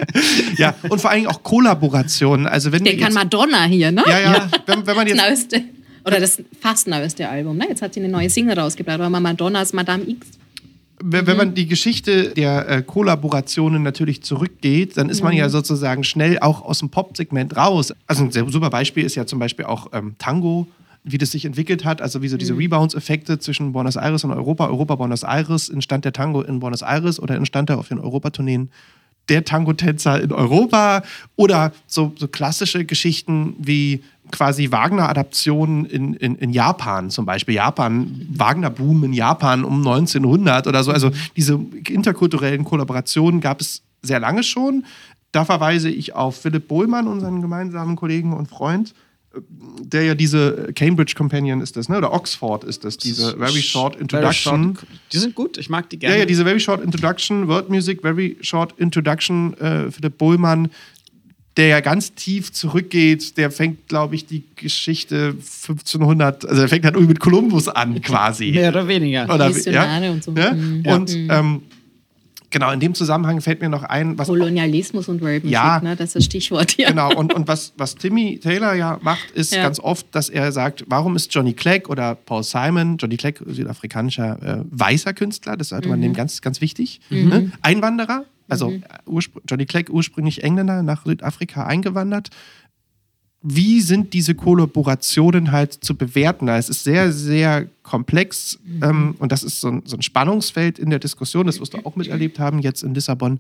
Ja, und vor allen Dingen auch Kollaborationen. Also wenn Den kann jetzt, Madonna hier, ne? ja, ja, wenn, wenn man Das jetzt neueste, oder das fast neueste Album. Ne? Jetzt hat sie eine neue Single rausgebracht, aber Madonnas Madame X. wenn, wenn man die Geschichte der äh, Kollaborationen natürlich zurückgeht, dann ist man ja sozusagen schnell auch aus dem Pop-Segment raus. Also ein super Beispiel ist ja zum Beispiel auch ähm, Tango, wie das sich entwickelt hat, also wie so diese Rebounds-Effekte zwischen Buenos Aires und Europa, Europa, Buenos Aires, entstand der Tango in Buenos Aires oder entstand er auf den Europatourneen der Tango-Tänzer in Europa oder so, so klassische Geschichten wie quasi Wagner-Adaptionen in, in, in Japan zum Beispiel. Japan, Wagner-Boom in Japan um 1900 oder so. Also diese interkulturellen Kollaborationen gab es sehr lange schon. Da verweise ich auf Philipp Bohlmann, unseren gemeinsamen Kollegen und Freund, der ja diese Cambridge Companion ist das, ne? Oder Oxford ist das, diese Very Short Introduction. Die sind gut, ich mag die gerne. Ja, ja, diese Very Short Introduction, World Music, Very Short Introduction, äh, Philipp Bohlmann, der ja ganz tief zurückgeht, der fängt, glaube ich, die Geschichte 1500, also er fängt halt irgendwie mit Kolumbus an, quasi. Mehr oder weniger. Oder, Missionare und so. Ja? Mhm. Und ähm, genau, in dem Zusammenhang fällt mir noch ein, was Kolonialismus und Worldmusik, Ja. ne? das ist das Stichwort hier. Genau, und, und was, was Timmy Taylor ja macht, ist Ja. ganz oft, dass er sagt, warum ist Johnny Clegg oder Paul Simon, Johnny Clegg, südafrikanischer äh, weißer Künstler, das sollte man Mhm. nehmen, ganz, ganz wichtig, ne? Einwanderer, also urspr- Johnny Clegg ursprünglich Engländer, nach Südafrika eingewandert. Wie sind diese Kollaborationen halt zu bewerten? Es ist sehr, sehr komplex ähm, und das ist so ein, so ein Spannungsfeld in der Diskussion, das wirst du auch miterlebt haben jetzt in Lissabon,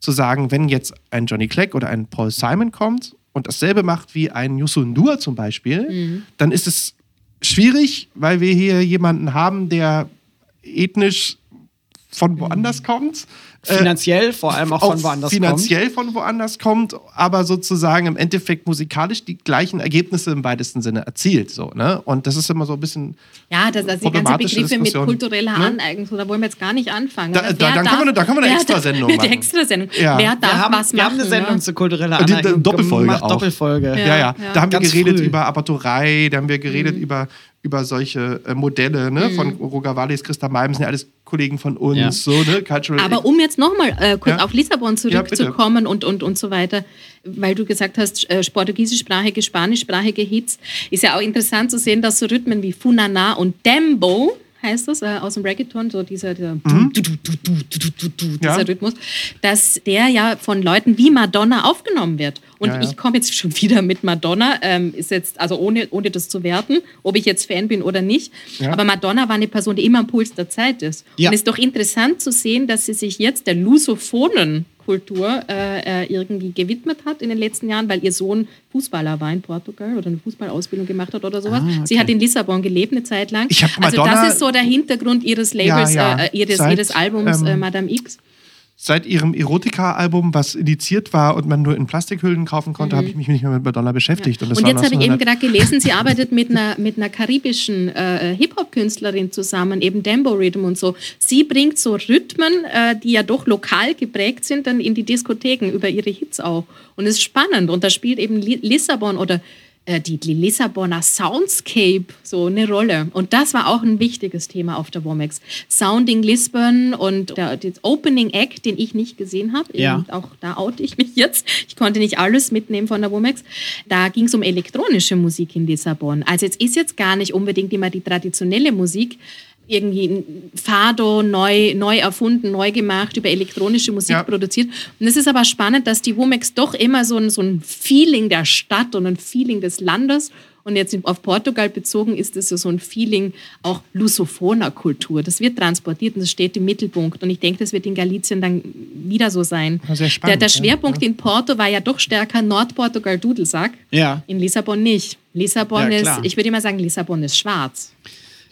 zu sagen, wenn jetzt ein Johnny Clegg oder ein Paul Simon kommt und dasselbe macht wie ein Yusun Nur zum Beispiel, dann ist es schwierig, weil wir hier jemanden haben, der ethnisch von woanders kommt. Äh, Finanziell vor allem auch von woanders finanziell von woanders kommt, aber sozusagen im Endeffekt musikalisch die gleichen Ergebnisse im weitesten Sinne erzielt. So, ne? Und das ist immer so ein bisschen. Ja, das, also die ganzen Begriffe mit kultureller Ne? Aneignung, so, da wollen wir jetzt gar nicht anfangen. Da- oder? da- dann darf- können wir eine- da können wir eine Extrasendung machen. Eine Extrasendung. Ja. Wer Wir darf haben, was wir machen? haben eine Sendung ne? zu kultureller Und die- Aneignung Doppelfolge gemacht, auch. Doppelfolge. Ja, ja. ja. Da haben wir Ganz geredet früh. über Abaturei, da haben wir Mhm. geredet über, über solche äh, Modelle ne? Mhm. von Roger Wallis, Christa Malm, sind ja alles Kollegen von uns. Ja. So, ne? Cultural Aber um jetzt nochmal äh, kurz ja? auf Lissabon zurückzukommen ja, und, und, und so weiter, weil du gesagt hast, äh, portugiesischsprachige, spanischsprachige Hits, ist ja auch interessant zu sehen, dass so Rhythmen wie Funana und Dembo, heißt das, äh, aus dem Reggaeton, so dieser, Rhythmus, dass der ja von Leuten wie Madonna aufgenommen wird. Und Ja, ja. ich komme jetzt schon wieder mit Madonna, ähm, ist jetzt, also ohne, ohne das zu werten, ob ich jetzt Fan bin oder nicht. Ja. Aber Madonna war eine Person, die immer am Puls der Zeit ist. Und es ist doch interessant zu sehen, dass sie sich jetzt der lusophonen Kultur äh, äh, irgendwie gewidmet hat in den letzten Jahren, weil ihr Sohn Fußballer war in Portugal oder eine Fußballausbildung gemacht hat oder sowas. Ah, okay. Sie hat in Lissabon gelebt eine Zeit lang. Ich also das ist so der Hintergrund ihres Labels, Ja, ja. Äh, ihres, Seit, ihres Albums ähm, äh, Madame X. Seit ihrem Erotika-Album, was indiziert war und man nur in Plastikhüllen kaufen konnte, habe ich mich nicht mehr mit Madonna beschäftigt. Und, das Und war jetzt habe ich eben 1900 gerade gelesen, sie arbeitet mit einer, mit einer karibischen äh, Hip-Hop-Künstlerin zusammen, eben Dembo Rhythm und so. Sie bringt so Rhythmen, äh, die ja doch lokal geprägt sind, dann in die Diskotheken über ihre Hits auch. Und es ist spannend. Und da spielt eben Li Lissabon oder die, die Lissabonner Soundscape so eine Rolle. Und das war auch ein wichtiges Thema auf der Womex. Sounding Lisbon und der, das Opening Act, den ich nicht gesehen habe. Ja. Auch da oute ich mich jetzt. Ich konnte nicht alles mitnehmen von der Womex. Da ging es um elektronische Musik in Lissabon. Also jetzt ist jetzt gar nicht unbedingt immer die traditionelle Musik irgendwie ein Fado neu, neu erfunden, neu gemacht, über elektronische Musik Ja. produziert. Und es ist aber spannend, dass die Womex doch immer so ein, so ein Feeling der Stadt und ein Feeling des Landes und jetzt auf Portugal bezogen ist es ja so ein Feeling auch lusophoner Kultur. Das wird transportiert und das steht im Mittelpunkt. Und ich denke, das wird in Galizien dann wieder so sein. Ja, sehr der, spannend, der ja. Schwerpunkt in Porto war ja doch stärker Nordportugal Dudelsack. Ja. In Lissabon nicht. Lissabon Ja, ist, ich würde immer sagen, Lissabon ist schwarz.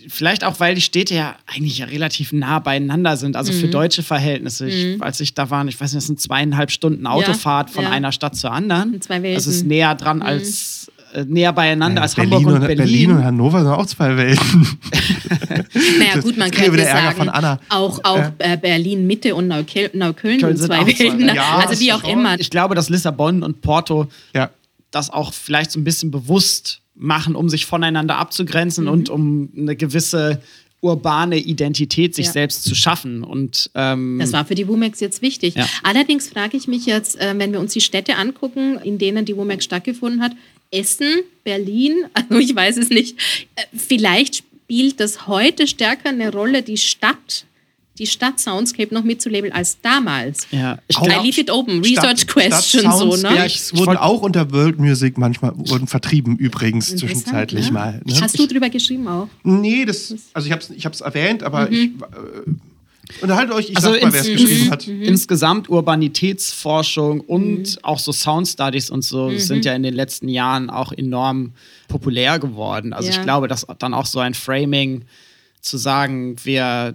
Vielleicht auch, weil die Städte ja eigentlich ja relativ nah beieinander sind, also Mhm. für deutsche Verhältnisse. Ich, als ich da war, ich weiß nicht, das sind zweieinhalb Stunden Autofahrt von ja. einer Stadt zur anderen. Zwei Welten. Das ist näher dran als äh, näher beieinander als Berlin Hamburg und und, Berlin. Berlin und Hannover sind auch zwei Welten. <laughs> Naja, gut, man wieder Ärger sagen, von Anna. auch, auch äh, Berlin Mitte und Neukölln, Neukölln sind zwei Welten. Welten. Ja, also wie auch schon. immer. Ich glaube, dass Lissabon und Porto ja. das auch vielleicht so ein bisschen bewusst machen, um sich voneinander abzugrenzen und um eine gewisse urbane Identität sich Ja. selbst zu schaffen. Und ähm, Das war für die WUMEX jetzt wichtig. Ja. Allerdings frage ich mich jetzt, äh, wenn wir uns die Städte angucken, in denen die WUMEX stattgefunden hat, Essen, Berlin, <laughs> also ich weiß es nicht, äh, vielleicht spielt das heute stärker eine Rolle, die Stadt, die Stadt Soundscape noch mitzulabeln als damals. ja, ich Auch- I leave it open, Stadt- Research question, so, ne? Stadtsoundscapes wurden auch unter World Music manchmal wurden vertrieben übrigens zwischenzeitlich ne? mal. Ne? Hast du drüber geschrieben auch? Nee, das, also ich habe es ich hab's erwähnt, aber ich äh, unterhaltet euch, ich also sag mal, wer es geschrieben hat. insgesamt Urbanitätsforschung und auch so Sound Studies und so sind ja in den letzten Jahren auch enorm populär geworden. Also Ja. ich glaube, dass dann auch so ein Framing zu sagen, wir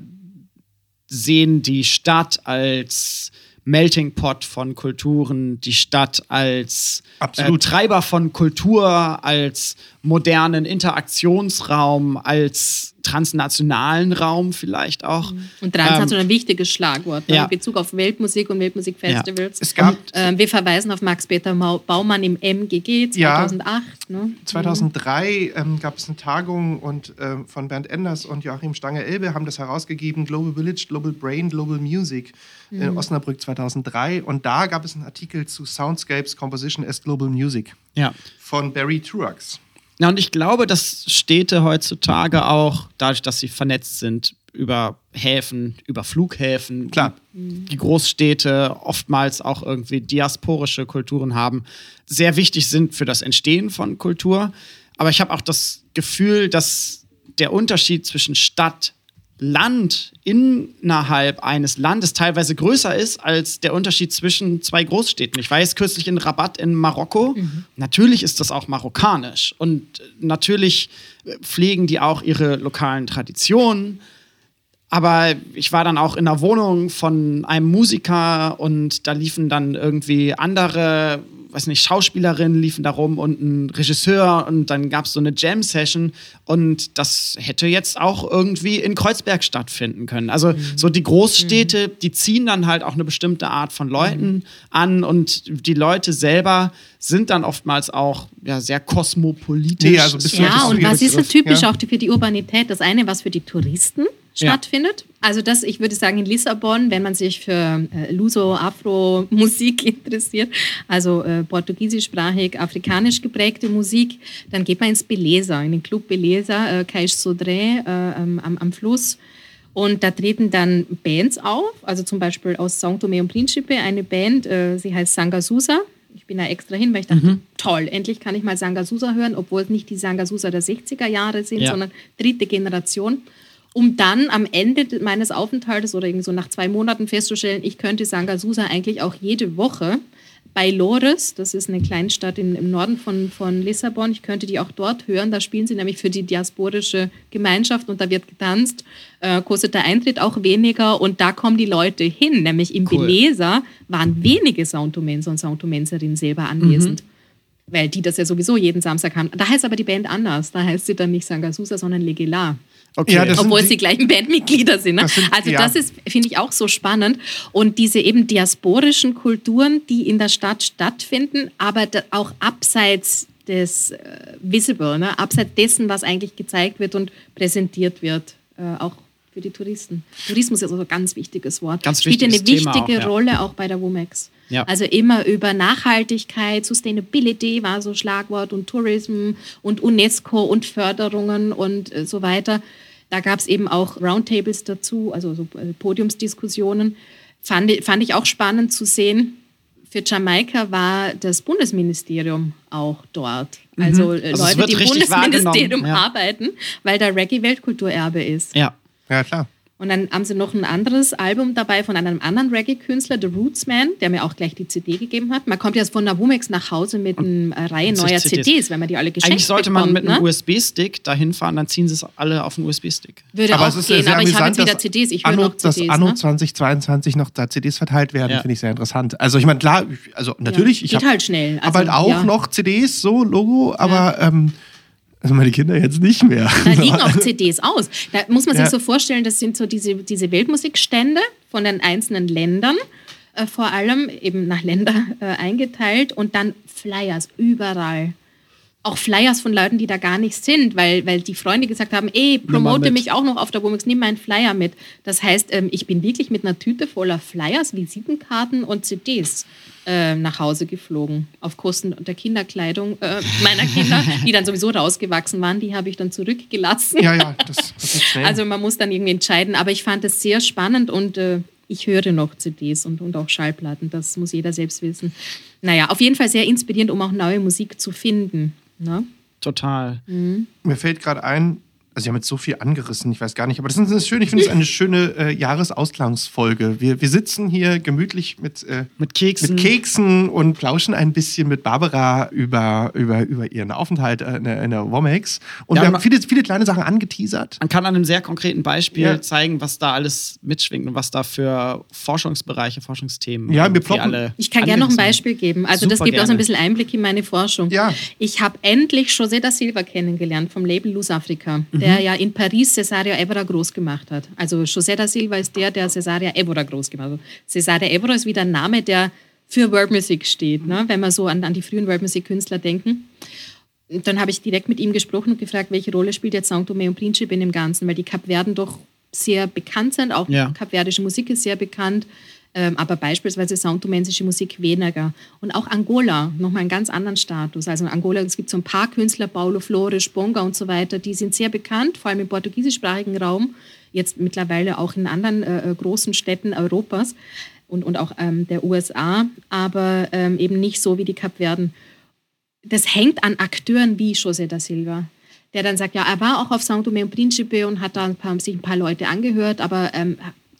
sehen die Stadt als Melting Pot von Kulturen, die Stadt als äh, Absolut. Treiber von Kultur, als modernen Interaktionsraum, als transnationalen Raum vielleicht auch. Und Trans Ähm, hat so ein wichtiges Schlagwort ne, ja. in Bezug auf Weltmusik und Weltmusikfestivals. Es gab Ähm, wir verweisen auf Max-Peter Baumann im MGG Ja. 2008. Ne? 2003 ähm, gab es eine Tagung und ähm, von Bernd Enders und Joachim Stange-Elbe haben das herausgegeben, Global Village, Global Brain, Global Music in Osnabrück 2003. Und da gab es einen Artikel zu Soundscapes Composition as Global Music Ja. von Barry Truax. Ja, und ich glaube, dass Städte heutzutage auch, dadurch, dass sie vernetzt sind, über Häfen, über Flughäfen, Klar. die Großstädte oftmals auch irgendwie diasporische Kulturen haben, sehr wichtig sind für das Entstehen von Kultur. Aber ich habe auch das Gefühl, dass der Unterschied zwischen Stadt, Land innerhalb eines Landes teilweise größer ist als der Unterschied zwischen zwei Großstädten. Ich war jetzt kürzlich in Rabat in Marokko. Natürlich ist das auch marokkanisch und natürlich pflegen die auch ihre lokalen Traditionen. Aber ich war dann auch in der Wohnung von einem Musiker und da liefen dann irgendwie andere, weiß nicht, Schauspielerinnen liefen da rum und ein Regisseur und dann gab es so eine Jam-Session und das hätte jetzt auch irgendwie in Kreuzberg stattfinden können. Also so die Großstädte, die ziehen dann halt auch eine bestimmte Art von Leuten an und die Leute selber sind dann oftmals auch ja, sehr kosmopolitisch. Nee, also Ja, das ist und was ist so typisch ja. auch für die Urbanität? Das eine, was für die Touristen Ja. stattfindet. Also das, ich würde sagen, in Lissabon, wenn man sich für äh, Luso-Afro-Musik <laughs> interessiert, also äh, portugiesischsprachig, afrikanisch geprägte Musik, dann geht man ins Beleza, in den Club Beleza, äh, Caix Sodré äh, am, am Fluss. Und da treten dann Bands auf, also zum Beispiel aus São Tomé und Príncipe eine Band, äh, sie heißt Sangasusa. Ich bin da extra hin, weil ich dachte, toll, endlich kann ich mal Sangasusa hören, obwohl es nicht die Sangasusa der 60er Jahre sind, Ja. sondern dritte Generation. Um dann am Ende meines Aufenthaltes oder irgendwie so nach zwei Monaten festzustellen, ich könnte Sangasusa eigentlich auch jede Woche bei Lores, das ist eine Kleinstadt in, im Norden von, von Lissabon, ich könnte die auch dort hören. Da spielen sie nämlich für die diasporische Gemeinschaft und da wird getanzt, äh, kostet der Eintritt auch weniger und da kommen die Leute hin. Nämlich im Cool. Beleza waren wenige Soundtomenser und Soundtomenserinnen selber anwesend. Weil die das ja sowieso jeden Samstag haben. Da heißt aber die Band anders. Da heißt sie dann nicht Sangasusa, sondern Legela. Okay. Ja, Obwohl die- es die gleichen Bandmitglieder sind. Ne? Das sind- also ja. das ist, finde ich, auch so spannend. Und diese eben diasporischen Kulturen, die in der Stadt stattfinden, aber auch abseits des äh, Visible, ne? abseits dessen, was eigentlich gezeigt wird und präsentiert wird, äh, auch für die Touristen. Tourismus ist also ein ganz wichtiges Wort. Ganz Spielt eine wichtiges Thema wichtige auch, ja. Rolle auch bei der WOMEX. Ja. Also immer über Nachhaltigkeit, Sustainability war so Schlagwort und Tourism und UNESCO und Förderungen und äh, so weiter. Da gab es eben auch Roundtables dazu, also so äh, Podiumsdiskussionen. Fand, ich- fand ich auch spannend zu sehen. Für Jamaika war das Bundesministerium auch dort. Also, äh, Also es Leute, wird die im Bundesministerium ja. arbeiten, weil da Reggae Weltkulturerbe ist. ja. Ja, klar. Und dann haben sie noch ein anderes Album dabei von einem anderen Reggae-Künstler, The Rootsman, der mir auch gleich die CD gegeben hat. Man kommt jetzt von der Womex nach Hause mit einer Reihe sich neuer CDs. CDs, wenn man die alle geschenkt Eigentlich sollte man bekommt, mit einem ne? USB-Stick dahin fahren, dann ziehen sie es alle auf den USB-Stick. Würde Aber auch es ist gehen, sehr aber ich habe jetzt wieder CDs, ich Anno, noch dass CDs. Anno ne? 2022 noch da CDs verteilt werden, Ja. finde ich sehr interessant. Also ich meine, klar, ich- also natürlich, ich geht habe halt schnell. hab halt Also, auch ja. noch CDs, so Logo, aber ähm, also meine Kinder jetzt nicht mehr. Da liegen <laughs> auch CDs aus. Da muss man sich Ja. so vorstellen, das sind so diese, diese Weltmusikstände von den einzelnen Ländern, äh, vor allem eben nach Länder äh, eingeteilt und dann Flyers überall. Auch Flyers von Leuten, die da gar nicht sind, weil, weil die Freunde gesagt haben, ey, promote mich auch noch auf der Womix, nimm meinen Flyer mit. Das heißt, ähm, ich bin wirklich mit einer Tüte voller Flyers, Visitenkarten und CDs äh, nach Hause geflogen, auf Kosten der Kinderkleidung äh, meiner Kinder, die dann sowieso rausgewachsen waren, die habe ich dann zurückgelassen. ja, ja, das <laughs> schnell. Also man muss dann irgendwie entscheiden. Aber ich fand es sehr spannend und äh, ich höre noch CDs und, und auch Schallplatten. Das muss jeder selbst wissen. Naja, auf jeden Fall sehr inspirierend, um auch neue Musik zu finden. Ne? Total. Mir fällt gerade ein, also Sie haben jetzt so viel angerissen, ich weiß gar nicht, aber das ist, das ist schön, ich finde es eine schöne äh, Jahresausklangsfolge. Wir, wir sitzen hier gemütlich mit, äh, Mit Keksen. mit Keksen und plauschen ein bisschen mit Barbara über, über, über ihren Aufenthalt äh, in der, in der Womex. Und Ja, wir haben viele, viele kleine Sachen angeteasert. Man kann an einem sehr konkreten Beispiel Ja. zeigen, was da alles mitschwingt und was da für Forschungsbereiche, Forschungsthemen Ja, wir ploppen- alle Ich kann gerne noch ein Beispiel geben. Also das Super gibt auch so ein gerne. bisschen Einblick in meine Forschung. Ja. Ich habe endlich José da Silva kennengelernt vom Label Luz Africa. Der der ja in Paris Cesario Evora groß gemacht hat. Also José da Silva ist der, der Cesario Evora groß gemacht hat. Cesario Evora ist wieder ein Name, der für World Music steht, ne? wenn wir so an, an die frühen World Music Künstler denken. Dann habe ich direkt mit ihm gesprochen und gefragt, welche Rolle spielt jetzt São Tomé und Príncipe in dem Ganzen, weil die Kapverden doch sehr bekannt sind, auch ja. kapverdische Musik ist sehr bekannt, aber beispielsweise soundtomensische Musik weniger. Und auch Angola, nochmal einen ganz anderen Status. Also in Angola, es gibt so ein paar Künstler, Paulo Flores, Bonga und so weiter, die sind sehr bekannt, vor allem im portugiesischsprachigen Raum, jetzt mittlerweile auch in anderen äh, äh großen Städten Europas und, und auch ähm, der USA, aber ähm, eben nicht so wie die Kapverden. Das hängt an Akteuren wie José da Silva, der dann sagt, ja, er war auch auf São Tomé und Príncipe und hat da ein paar, sich ein paar Leute angehört, aber ähm,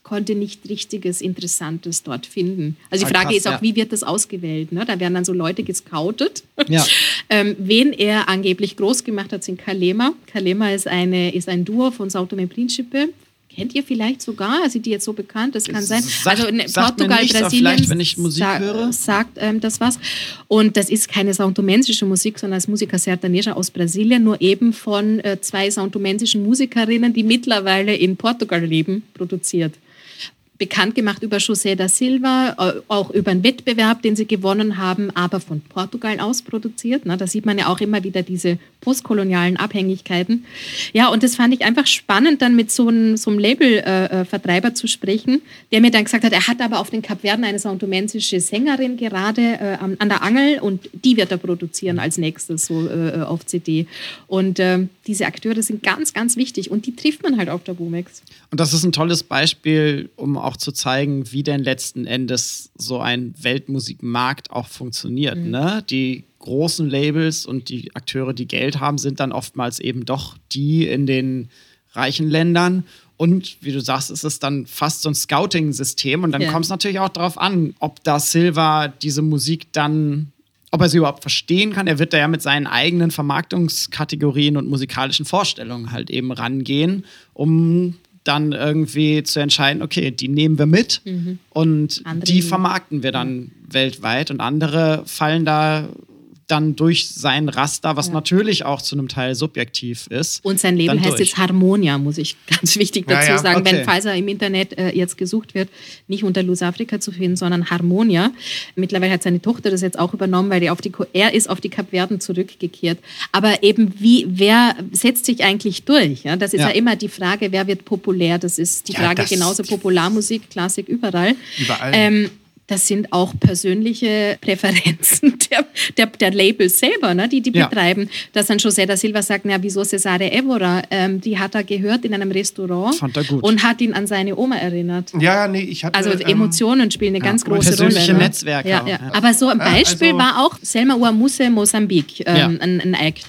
konnte nicht richtiges Interessantes dort finden. Also die Frage krass, ist auch, ja. wie wird das ausgewählt? Ne? Da werden dann so Leute gescoutet. Ja. <laughs> ähm, wen er angeblich groß gemacht hat, sind Kalema. Kalema ist, eine, ist ein Duo von Sao Tome Príncipe, kennt ihr vielleicht sogar, also die jetzt so bekannt, das kann sein. Sagt, also in Portugal, nichts, Brasilien, wenn ich Musik sa höre. sagt ähm, das was. Und das ist keine sauntomensische Musik, sondern als Musiker sertaneja aus Brasilien, nur eben von äh, zwei sauntomensischen Musikerinnen, die mittlerweile in Portugal leben, produziert bekannt gemacht über José da Silva, äh, auch über einen Wettbewerb, den sie gewonnen haben, aber von Portugal aus produziert. Da sieht man ja auch immer wieder diese postkolonialen Abhängigkeiten. Ja, und das fand ich einfach spannend, dann mit so einem, so einem Labelvertreiber äh, zu sprechen, der mir dann gesagt hat, er hat aber auf den Kapverden eine sauntomensische Sängerin gerade äh, an der Angel und die wird er produzieren als nächstes so äh, auf CD. Und äh, diese Akteure sind ganz, ganz wichtig und die trifft man halt auf der Womex. Und das ist ein tolles Beispiel, um auch zu zeigen, wie denn letzten Endes so ein Weltmusikmarkt auch funktioniert. Mhm. Ne? Die großen Labels und die Akteure, die Geld haben, sind dann oftmals eben doch die in den reichen Ländern. Und wie du sagst, ist es dann fast so ein Scouting-System. Und dann ja. kommt es natürlich auch darauf an, ob da Silva diese Musik dann ob er sie überhaupt verstehen kann. Er wird da ja mit seinen eigenen Vermarktungskategorien und musikalischen Vorstellungen halt eben rangehen, um dann irgendwie zu entscheiden, okay, die nehmen wir mit mhm. und andere die vermarkten wir dann weltweit und andere fallen da dann durch sein Raster, was ja. natürlich auch zu einem Teil subjektiv ist. Und sein Leben heißt jetzt Harmonia, muss ich <laughs> ganz wichtig dazu ja, ja. sagen. Okay. Wenn Pfizer im Internet äh, jetzt gesucht wird, nicht unter Lusafrika zu finden, sondern Harmonia. Mittlerweile hat seine Tochter das jetzt auch übernommen, weil auf die, er ist auf die Kapverden zurückgekehrt. Aber eben, wie, wer setzt sich eigentlich durch? Ja? Das ist ja. immer die Frage, wer wird populär? Das ist die Frage genauso Popularmusik, Klassik, überall. Überall. Ähm, das sind auch persönliche <laughs> Präferenzen der, der, der Labels selber, ne, die die ja. betreiben. Dass dann José da Silva sagt, na, wieso Cesare Evora? Ähm, die hat er gehört in einem Restaurant Fand er gut. und hat ihn an seine Oma erinnert. Ja, nee, ich hatte... Also ähm, Emotionen spielen eine ja, ganz große persönliche Rolle. Persönliche ne? Netzwerke. Ja, ja. Aber so ein Beispiel also, war auch Selma Uamuse Mosambik, ähm, ein, ein Act.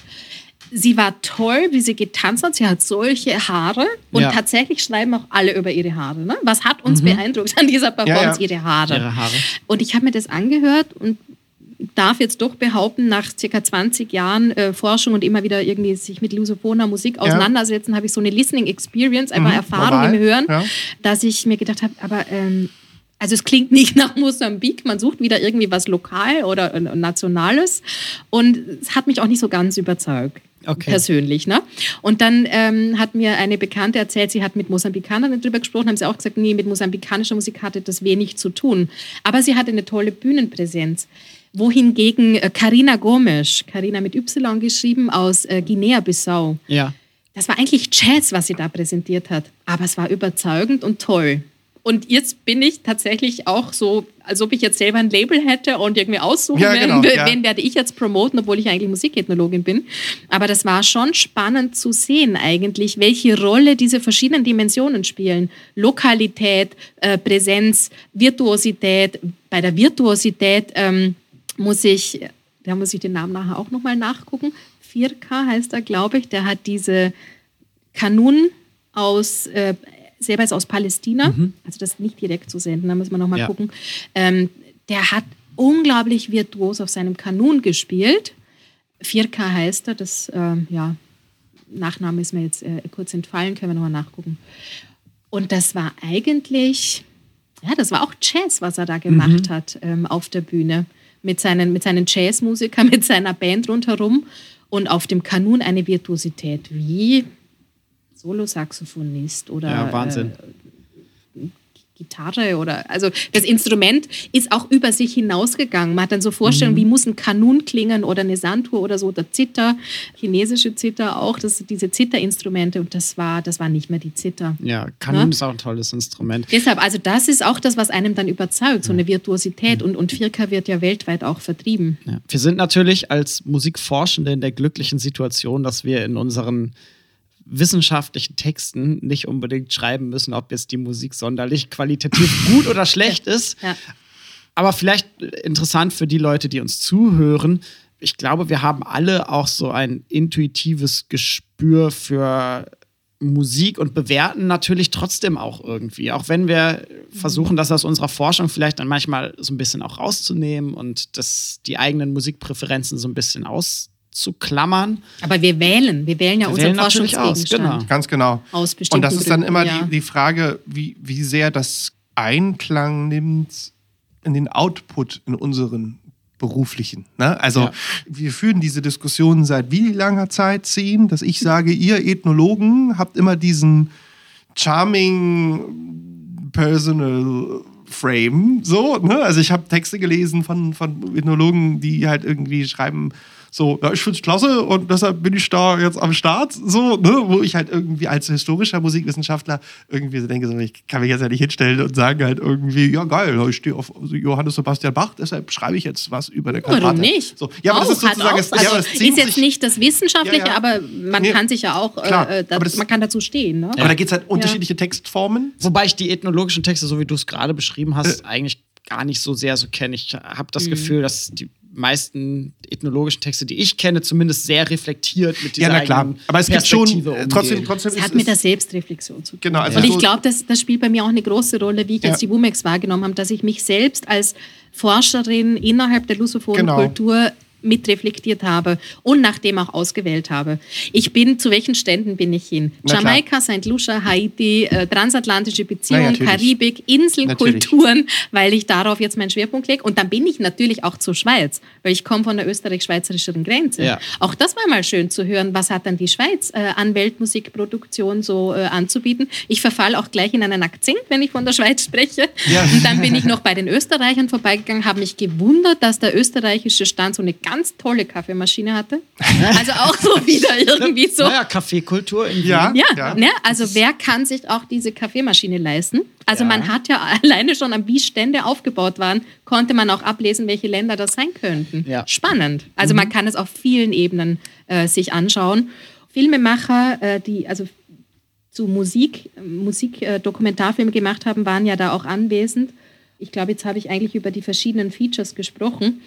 Sie war toll, wie sie getanzt hat. Sie hat solche Haare und ja. tatsächlich schreiben auch alle über ihre Haare. Ne? Was hat uns mhm. beeindruckt an dieser Performance? Ja, ja. Ihre, Haare. ihre Haare. Und ich habe mir das angehört und darf jetzt doch behaupten, nach circa 20 Jahren äh, Forschung und immer wieder irgendwie sich mit lusophoner Musik auseinandersetzen, habe ich so eine Listening Experience, einfach mhm, Erfahrung normal. im Hören, dass ich mir gedacht habe, aber ähm, also es klingt nicht <laughs> nach Mosambik, man sucht wieder irgendwie was lokal oder äh, nationales und es hat mich auch nicht so ganz überzeugt. Okay. Persönlich. Ne? Und dann ähm, hat mir eine Bekannte erzählt, sie hat mit Mosambikanern darüber gesprochen, haben sie auch gesagt, nee, mit mosambikanischer Musik hatte das wenig zu tun. Aber sie hatte eine tolle Bühnenpräsenz. Wohingegen Karina äh, Gomes, Karina mit Y geschrieben, aus äh, Guinea-Bissau. Ja. Das war eigentlich Jazz, was sie da präsentiert hat. Aber es war überzeugend und toll. Und jetzt bin ich tatsächlich auch so, als ob ich jetzt selber ein Label hätte und irgendwie aussuchen, ja, genau, wen, ja. wen werde ich jetzt promoten, obwohl ich eigentlich Musikethnologin bin. Aber das war schon spannend zu sehen eigentlich, welche Rolle diese verschiedenen Dimensionen spielen. Lokalität, äh, Präsenz, Virtuosität. Bei der Virtuosität ähm, muss ich, da muss ich den Namen nachher auch nochmal nachgucken. 4K heißt er, glaube ich. Der hat diese Kanun aus äh, selber ist aus Palästina, mhm. also das nicht direkt zu senden, da müssen wir nochmal ja. gucken. Ähm, der hat unglaublich virtuos auf seinem Kanun gespielt. 4K heißt er, das, ähm, ja, Nachname ist mir jetzt äh, kurz entfallen, können wir nochmal nachgucken. Und das war eigentlich, ja, das war auch Jazz, was er da gemacht mhm. hat ähm, auf der Bühne. Mit seinen, mit seinen Jazzmusikern, <laughs> mit seiner Band rundherum und auf dem Kanun eine Virtuosität wie Solosaxophonist oder Ja, Wahnsinn. Äh, Gitarre oder also das Instrument ist auch über sich hinausgegangen. Man hat dann so Vorstellungen, Mhm. wie muss ein Kanun klingen oder eine Sanduhr oder so oder Zither, chinesische Zither auch, das sind diese Zitterinstrumente und das war das war nicht mehr die Zither. Ja, Kanun Ne? ist auch ein tolles Instrument. Deshalb, also das ist auch das, was einem dann überzeugt, so eine Virtuosität und, und Firka wird ja weltweit auch vertrieben. Ja. Wir sind natürlich als Musikforschende in der glücklichen Situation, dass wir in unseren wissenschaftlichen Texten nicht unbedingt schreiben müssen, ob jetzt die Musik sonderlich qualitativ <laughs> gut oder schlecht ist. Ja. Aber vielleicht interessant für die Leute, die uns zuhören. Ich glaube, wir haben alle auch so ein intuitives Gespür für Musik und bewerten natürlich trotzdem auch irgendwie. Auch wenn wir versuchen, das aus unserer Forschung vielleicht dann manchmal so ein bisschen auch rauszunehmen und das, die eigenen Musikpräferenzen so ein bisschen auszuklammern. Aber wir wählen, wir wählen ja Wir unseren wählen natürlich aus, Forschungsgegenstand. genau. Ganz genau. Aus Und das ist dann Gründen, immer ja. die, die Frage, wie, wie sehr das Einklang nimmt in den Output in unseren beruflichen. Ne? Also Ja. wir führen diese Diskussion seit wie langer Zeit ziehen, dass ich sage, ihr Ethnologen habt immer diesen charming personal Frame, so, ne? Also ich habe Texte gelesen von, von Ethnologen, die halt irgendwie schreiben, so, ja, ich find's klasse und deshalb bin ich da jetzt am Start, so, ne? Wo ich halt irgendwie als historischer Musikwissenschaftler irgendwie so denke, so, ich kann mich jetzt ja nicht hinstellen und sagen halt irgendwie, ja geil, ich stehe auf Johannes Sebastian Bach, deshalb schreibe ich jetzt was über der Kantate. Warum nicht? So, ja, aber das ist Auch, sozusagen, auch, es, also ja, aber es zieht ist jetzt sich, nicht das Wissenschaftliche, Ja, ja. aber man Nee, kann sich ja auch, klar, äh, äh, aber das, das- man kann dazu stehen. Ne? aber da gibt es halt unterschiedliche Textformen. Wobei ich die ethnologischen Texte, so wie du es gerade beschrieben hast, eigentlich gar nicht so sehr so kenne. Ich habe das Gefühl, dass die meisten ethnologischen Texte, die ich kenne, zumindest sehr reflektiert mit dieser Ja, na klar. Aber es gibt schon, äh, trotzdem, trotzdem Es ist hat mit der Selbstreflexion zu tun. Genau, also und ich glaube, das, das spielt bei mir auch eine große Rolle, wie ich Ja. jetzt die WUMEX wahrgenommen habe, dass ich mich selbst als Forscherin innerhalb der lusophonen Genau. Kultur mitreflektiert habe und nachdem auch ausgewählt habe. Ich bin, zu welchen Ständen bin ich hin? Na. Jamaika, St. Lucia, Haiti, äh, transatlantische Beziehungen. Karibik, Inseln. Kulturen, weil ich darauf jetzt meinen Schwerpunkt lege. Und dann bin ich natürlich auch zur Schweiz, weil ich komme von der österreich-schweizerischen Grenze. Ja. Auch das war mal schön zu hören, was hat dann die Schweiz äh, an Weltmusikproduktion so äh, anzubieten. Ich verfalle auch gleich in einen Akzent, wenn ich von der Schweiz spreche. Ja. Und dann bin ich noch bei den Österreichern vorbeigegangen, habe mich gewundert, dass der österreichische Stand so eine ganz tolle Kaffeemaschine hatte. Also auch so wieder irgendwie so. Naja, Kaffeekultur in Wien. Ja. Ja, Ne? also wer kann sich auch diese Kaffeemaschine leisten? Also Ja. man hat ja <laughs> alleine schon, an wie Stände aufgebaut waren, konnte man auch ablesen, welche Länder das sein könnten. Ja. Spannend. Also man kann es auf vielen Ebenen äh, sich anschauen. Filmemacher, äh, die also zu Musik, Musik äh, Dokumentarfilme gemacht haben, waren ja da auch anwesend. Ich glaube, jetzt habe ich eigentlich über die verschiedenen Features gesprochen.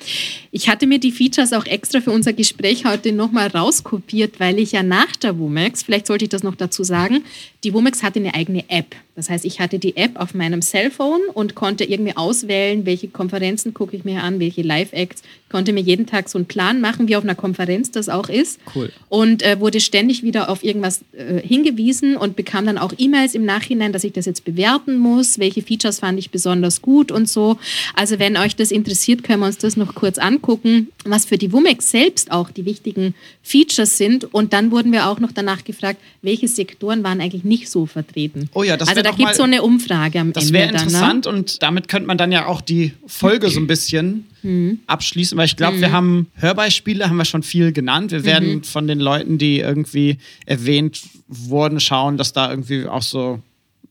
Ich hatte mir die Features auch extra für unser Gespräch heute nochmal rauskopiert, weil ich ja nach der WOMAX, vielleicht sollte ich das noch dazu sagen, die WOMAX hatte eine eigene App. Das heißt, ich hatte die App auf meinem Cellphone und konnte irgendwie auswählen, welche Konferenzen gucke ich mir an, welche Live-Acts, konnte mir jeden Tag so einen Plan machen, wie auf einer Konferenz das auch ist. Cool. Und äh, wurde ständig wieder auf irgendwas äh, hingewiesen und bekam dann auch E-Mails im Nachhinein, dass ich das jetzt bewerten muss, welche Features fand ich besonders gut und so. Also wenn euch das interessiert, können wir uns das noch kurz angucken, was für die WUMEX selbst auch die wichtigen Features sind. Und dann wurden wir auch noch danach gefragt, welche Sektoren waren eigentlich nicht so vertreten. Oh ja, das also da gibt es so eine Umfrage am Das Ende. wäre dann, ne? interessant und damit könnte man dann ja auch die Folge so ein bisschen Mhm. abschließen, weil ich glaube, wir haben Hörbeispiele, haben wir schon viel genannt. Wir werden Mhm. von den Leuten, die irgendwie erwähnt wurden, schauen, dass da irgendwie auch so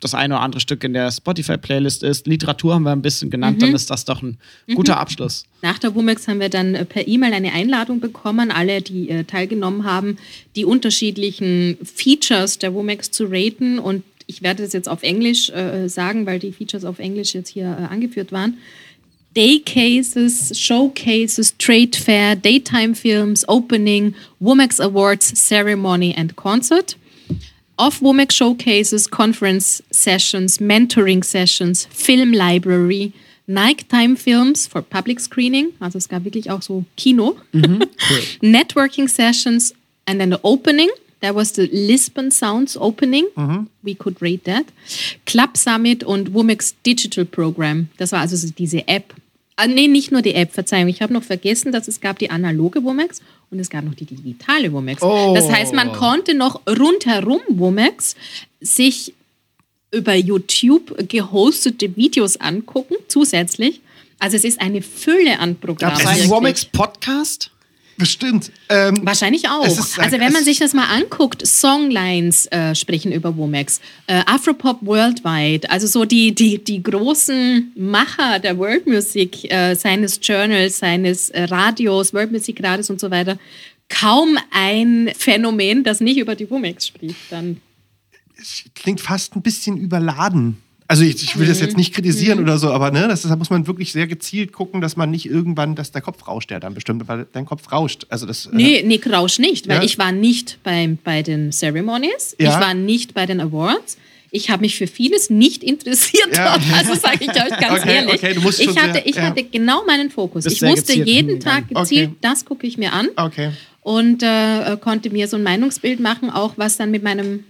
das eine oder andere Stück in der Spotify-Playlist ist. Literatur haben wir ein bisschen genannt, Mhm. dann ist das doch ein guter Abschluss. Nach der WUMEX haben wir dann äh, per E-Mail eine Einladung bekommen, alle, die äh, teilgenommen haben, die unterschiedlichen Features der WUMEX zu raten. Und ich werde das jetzt auf Englisch äh, sagen, weil die Features auf Englisch jetzt hier äh, angeführt waren. Daycases, Showcases, Trade Fair, Daytime Films, Opening, WUMEX Awards, Ceremony and Concert. Off WUMEX Showcases, Conference Sessions, Mentoring Sessions, Film Library, Nighttime Films for Public Screening, also es gab wirklich auch so Kino, <laughs> Networking Sessions, and then the opening. That was the Lisbon Sounds opening. We could rate that. Club Summit und WUMEX Digital Program. Das war also so diese App. Ah, nee, nicht nur die App, Verzeihung. Ich habe noch vergessen, dass es gab die analoge Womax und es gab noch die digitale Womax. Oh. Das heißt, man konnte noch rundherum Womax sich über YouTube gehostete Videos angucken, zusätzlich. Also es ist eine Fülle an Gab Programmen. es einen wirklich. Womex-Podcast? Bestimmt. Ähm, Wahrscheinlich auch. Es ist- also wenn man es- sich das mal anguckt, Songlines äh, sprechen über Womax, äh, Afropop Worldwide, also so die, die, die großen Macher der World Music, äh, seines Journals, seines äh, Radios, World Music Radios und so weiter, kaum ein Phänomen, das nicht über die Womax spricht. Dann klingt fast ein bisschen überladen. Also ich, ich will das jetzt nicht kritisieren oder so, aber ne, das, da muss man wirklich sehr gezielt gucken, dass man nicht irgendwann, dass der Kopf rauscht, der dann bestimmt, weil dein Kopf rauscht. Also das, äh, Nee, nee, Rausch nicht, weil Ja. ich war nicht bei, bei den Ceremonies, Ja. ich war nicht bei den Awards. Ich habe mich für vieles nicht interessiert. Ja. dort. Also <laughs> sage ich euch ganz Okay, ehrlich. okay, du musst ich schon hatte, sehr- ich ja. hatte genau meinen Fokus. Bist Ich gezielt jeden Tag hingegangen. gezielt, Okay. das gucke ich mir an Okay. und äh, konnte mir so ein Meinungsbild machen, auch was dann mit meinem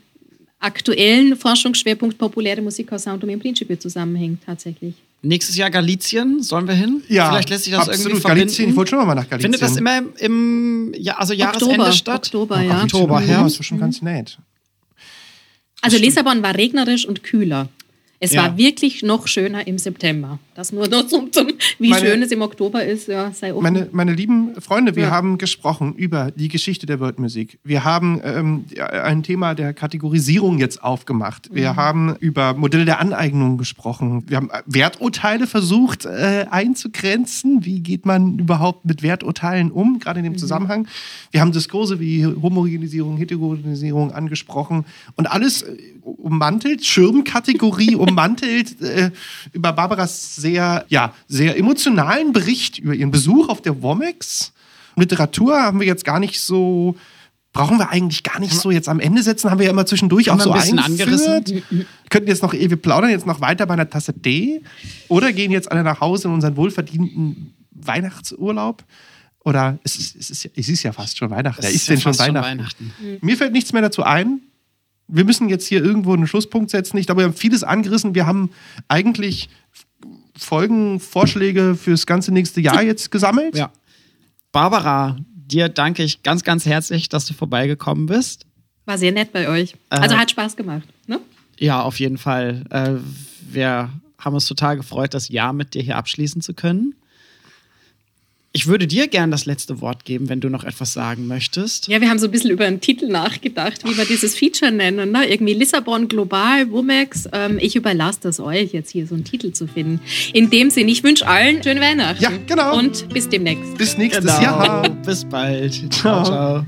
aktuellen Forschungsschwerpunkt populäre Musik aus Sound und Principe zusammenhängt tatsächlich. Nächstes Jahr Galizien, sollen wir hin? Ja, Vielleicht lässt sich das absolut. irgendwie verbinden. Galizien, ich wollte schon mal nach Galizien. Findet das immer im, im ja, also Jahresende Oktober, statt? Oktober, ja. Oktober, ja. ja. Das ist schon ganz nett. Also Lissabon war regnerisch und kühler. Es Ja. war wirklich noch schöner im September. Das nur noch zum, zum wie Meine- schön es im Oktober ist, ja, sei offen. Meine, meine lieben Freunde, wir Ja. haben gesprochen über die Geschichte der Worldmusik. Wir haben ähm, ein Thema der Kategorisierung jetzt aufgemacht. Wir haben über Modelle der Aneignung gesprochen. Wir haben äh, Werturteile versucht äh, einzugrenzen. Wie geht man überhaupt mit Werturteilen um, gerade in dem Zusammenhang? Wir haben Diskurse wie Homogenisierung, Heterogenisierung angesprochen und alles äh, ummantelt, Schirmkategorie <laughs> ummantelt äh, über Barbaras sehr, ja, sehr emotionalen Bericht über ihren Besuch auf der Womex. Literatur haben wir jetzt gar nicht so, brauchen wir eigentlich gar nicht so jetzt am Ende setzen, haben wir ja immer zwischendurch Haben auch so ein bisschen eingeführt. angerissen. Könnten jetzt noch, wir plaudern jetzt noch weiter bei einer Tasse Tee oder gehen jetzt alle nach Hause in unseren wohlverdienten Weihnachtsurlaub. Oder es ist, es ist, ja- es ist ja fast schon Weihnachten. Es Ja, ist ist ja denn schon fast schon Weihnachten? Mir fällt nichts mehr dazu ein. Wir müssen jetzt hier irgendwo einen Schlusspunkt setzen. Ich glaube, wir haben vieles angerissen. Wir haben eigentlich Folgen, Vorschläge fürs ganze nächste Jahr jetzt gesammelt. Ja. Barbara, dir danke ich ganz, ganz herzlich, dass du vorbeigekommen bist. War sehr nett bei euch. Äh, Also hat Spaß gemacht. Ne? Ja, auf jeden Fall. Äh, wir haben uns total gefreut, das Jahr mit dir hier abschließen zu können. Ich würde dir gern das letzte Wort geben, wenn du noch etwas sagen möchtest. Ja, wir haben so ein bisschen über einen Titel nachgedacht, wie wir dieses Feature nennen. Ne? Irgendwie Lissabon Global, Womex. Ähm, ich überlasse das euch, jetzt hier so einen Titel zu finden. In dem Sinn, ich wünsche allen schöne Weihnachten. Ja, genau. Und bis demnächst. Bis nächstes Genau. Jahr. Bis bald. Ciao, ciao.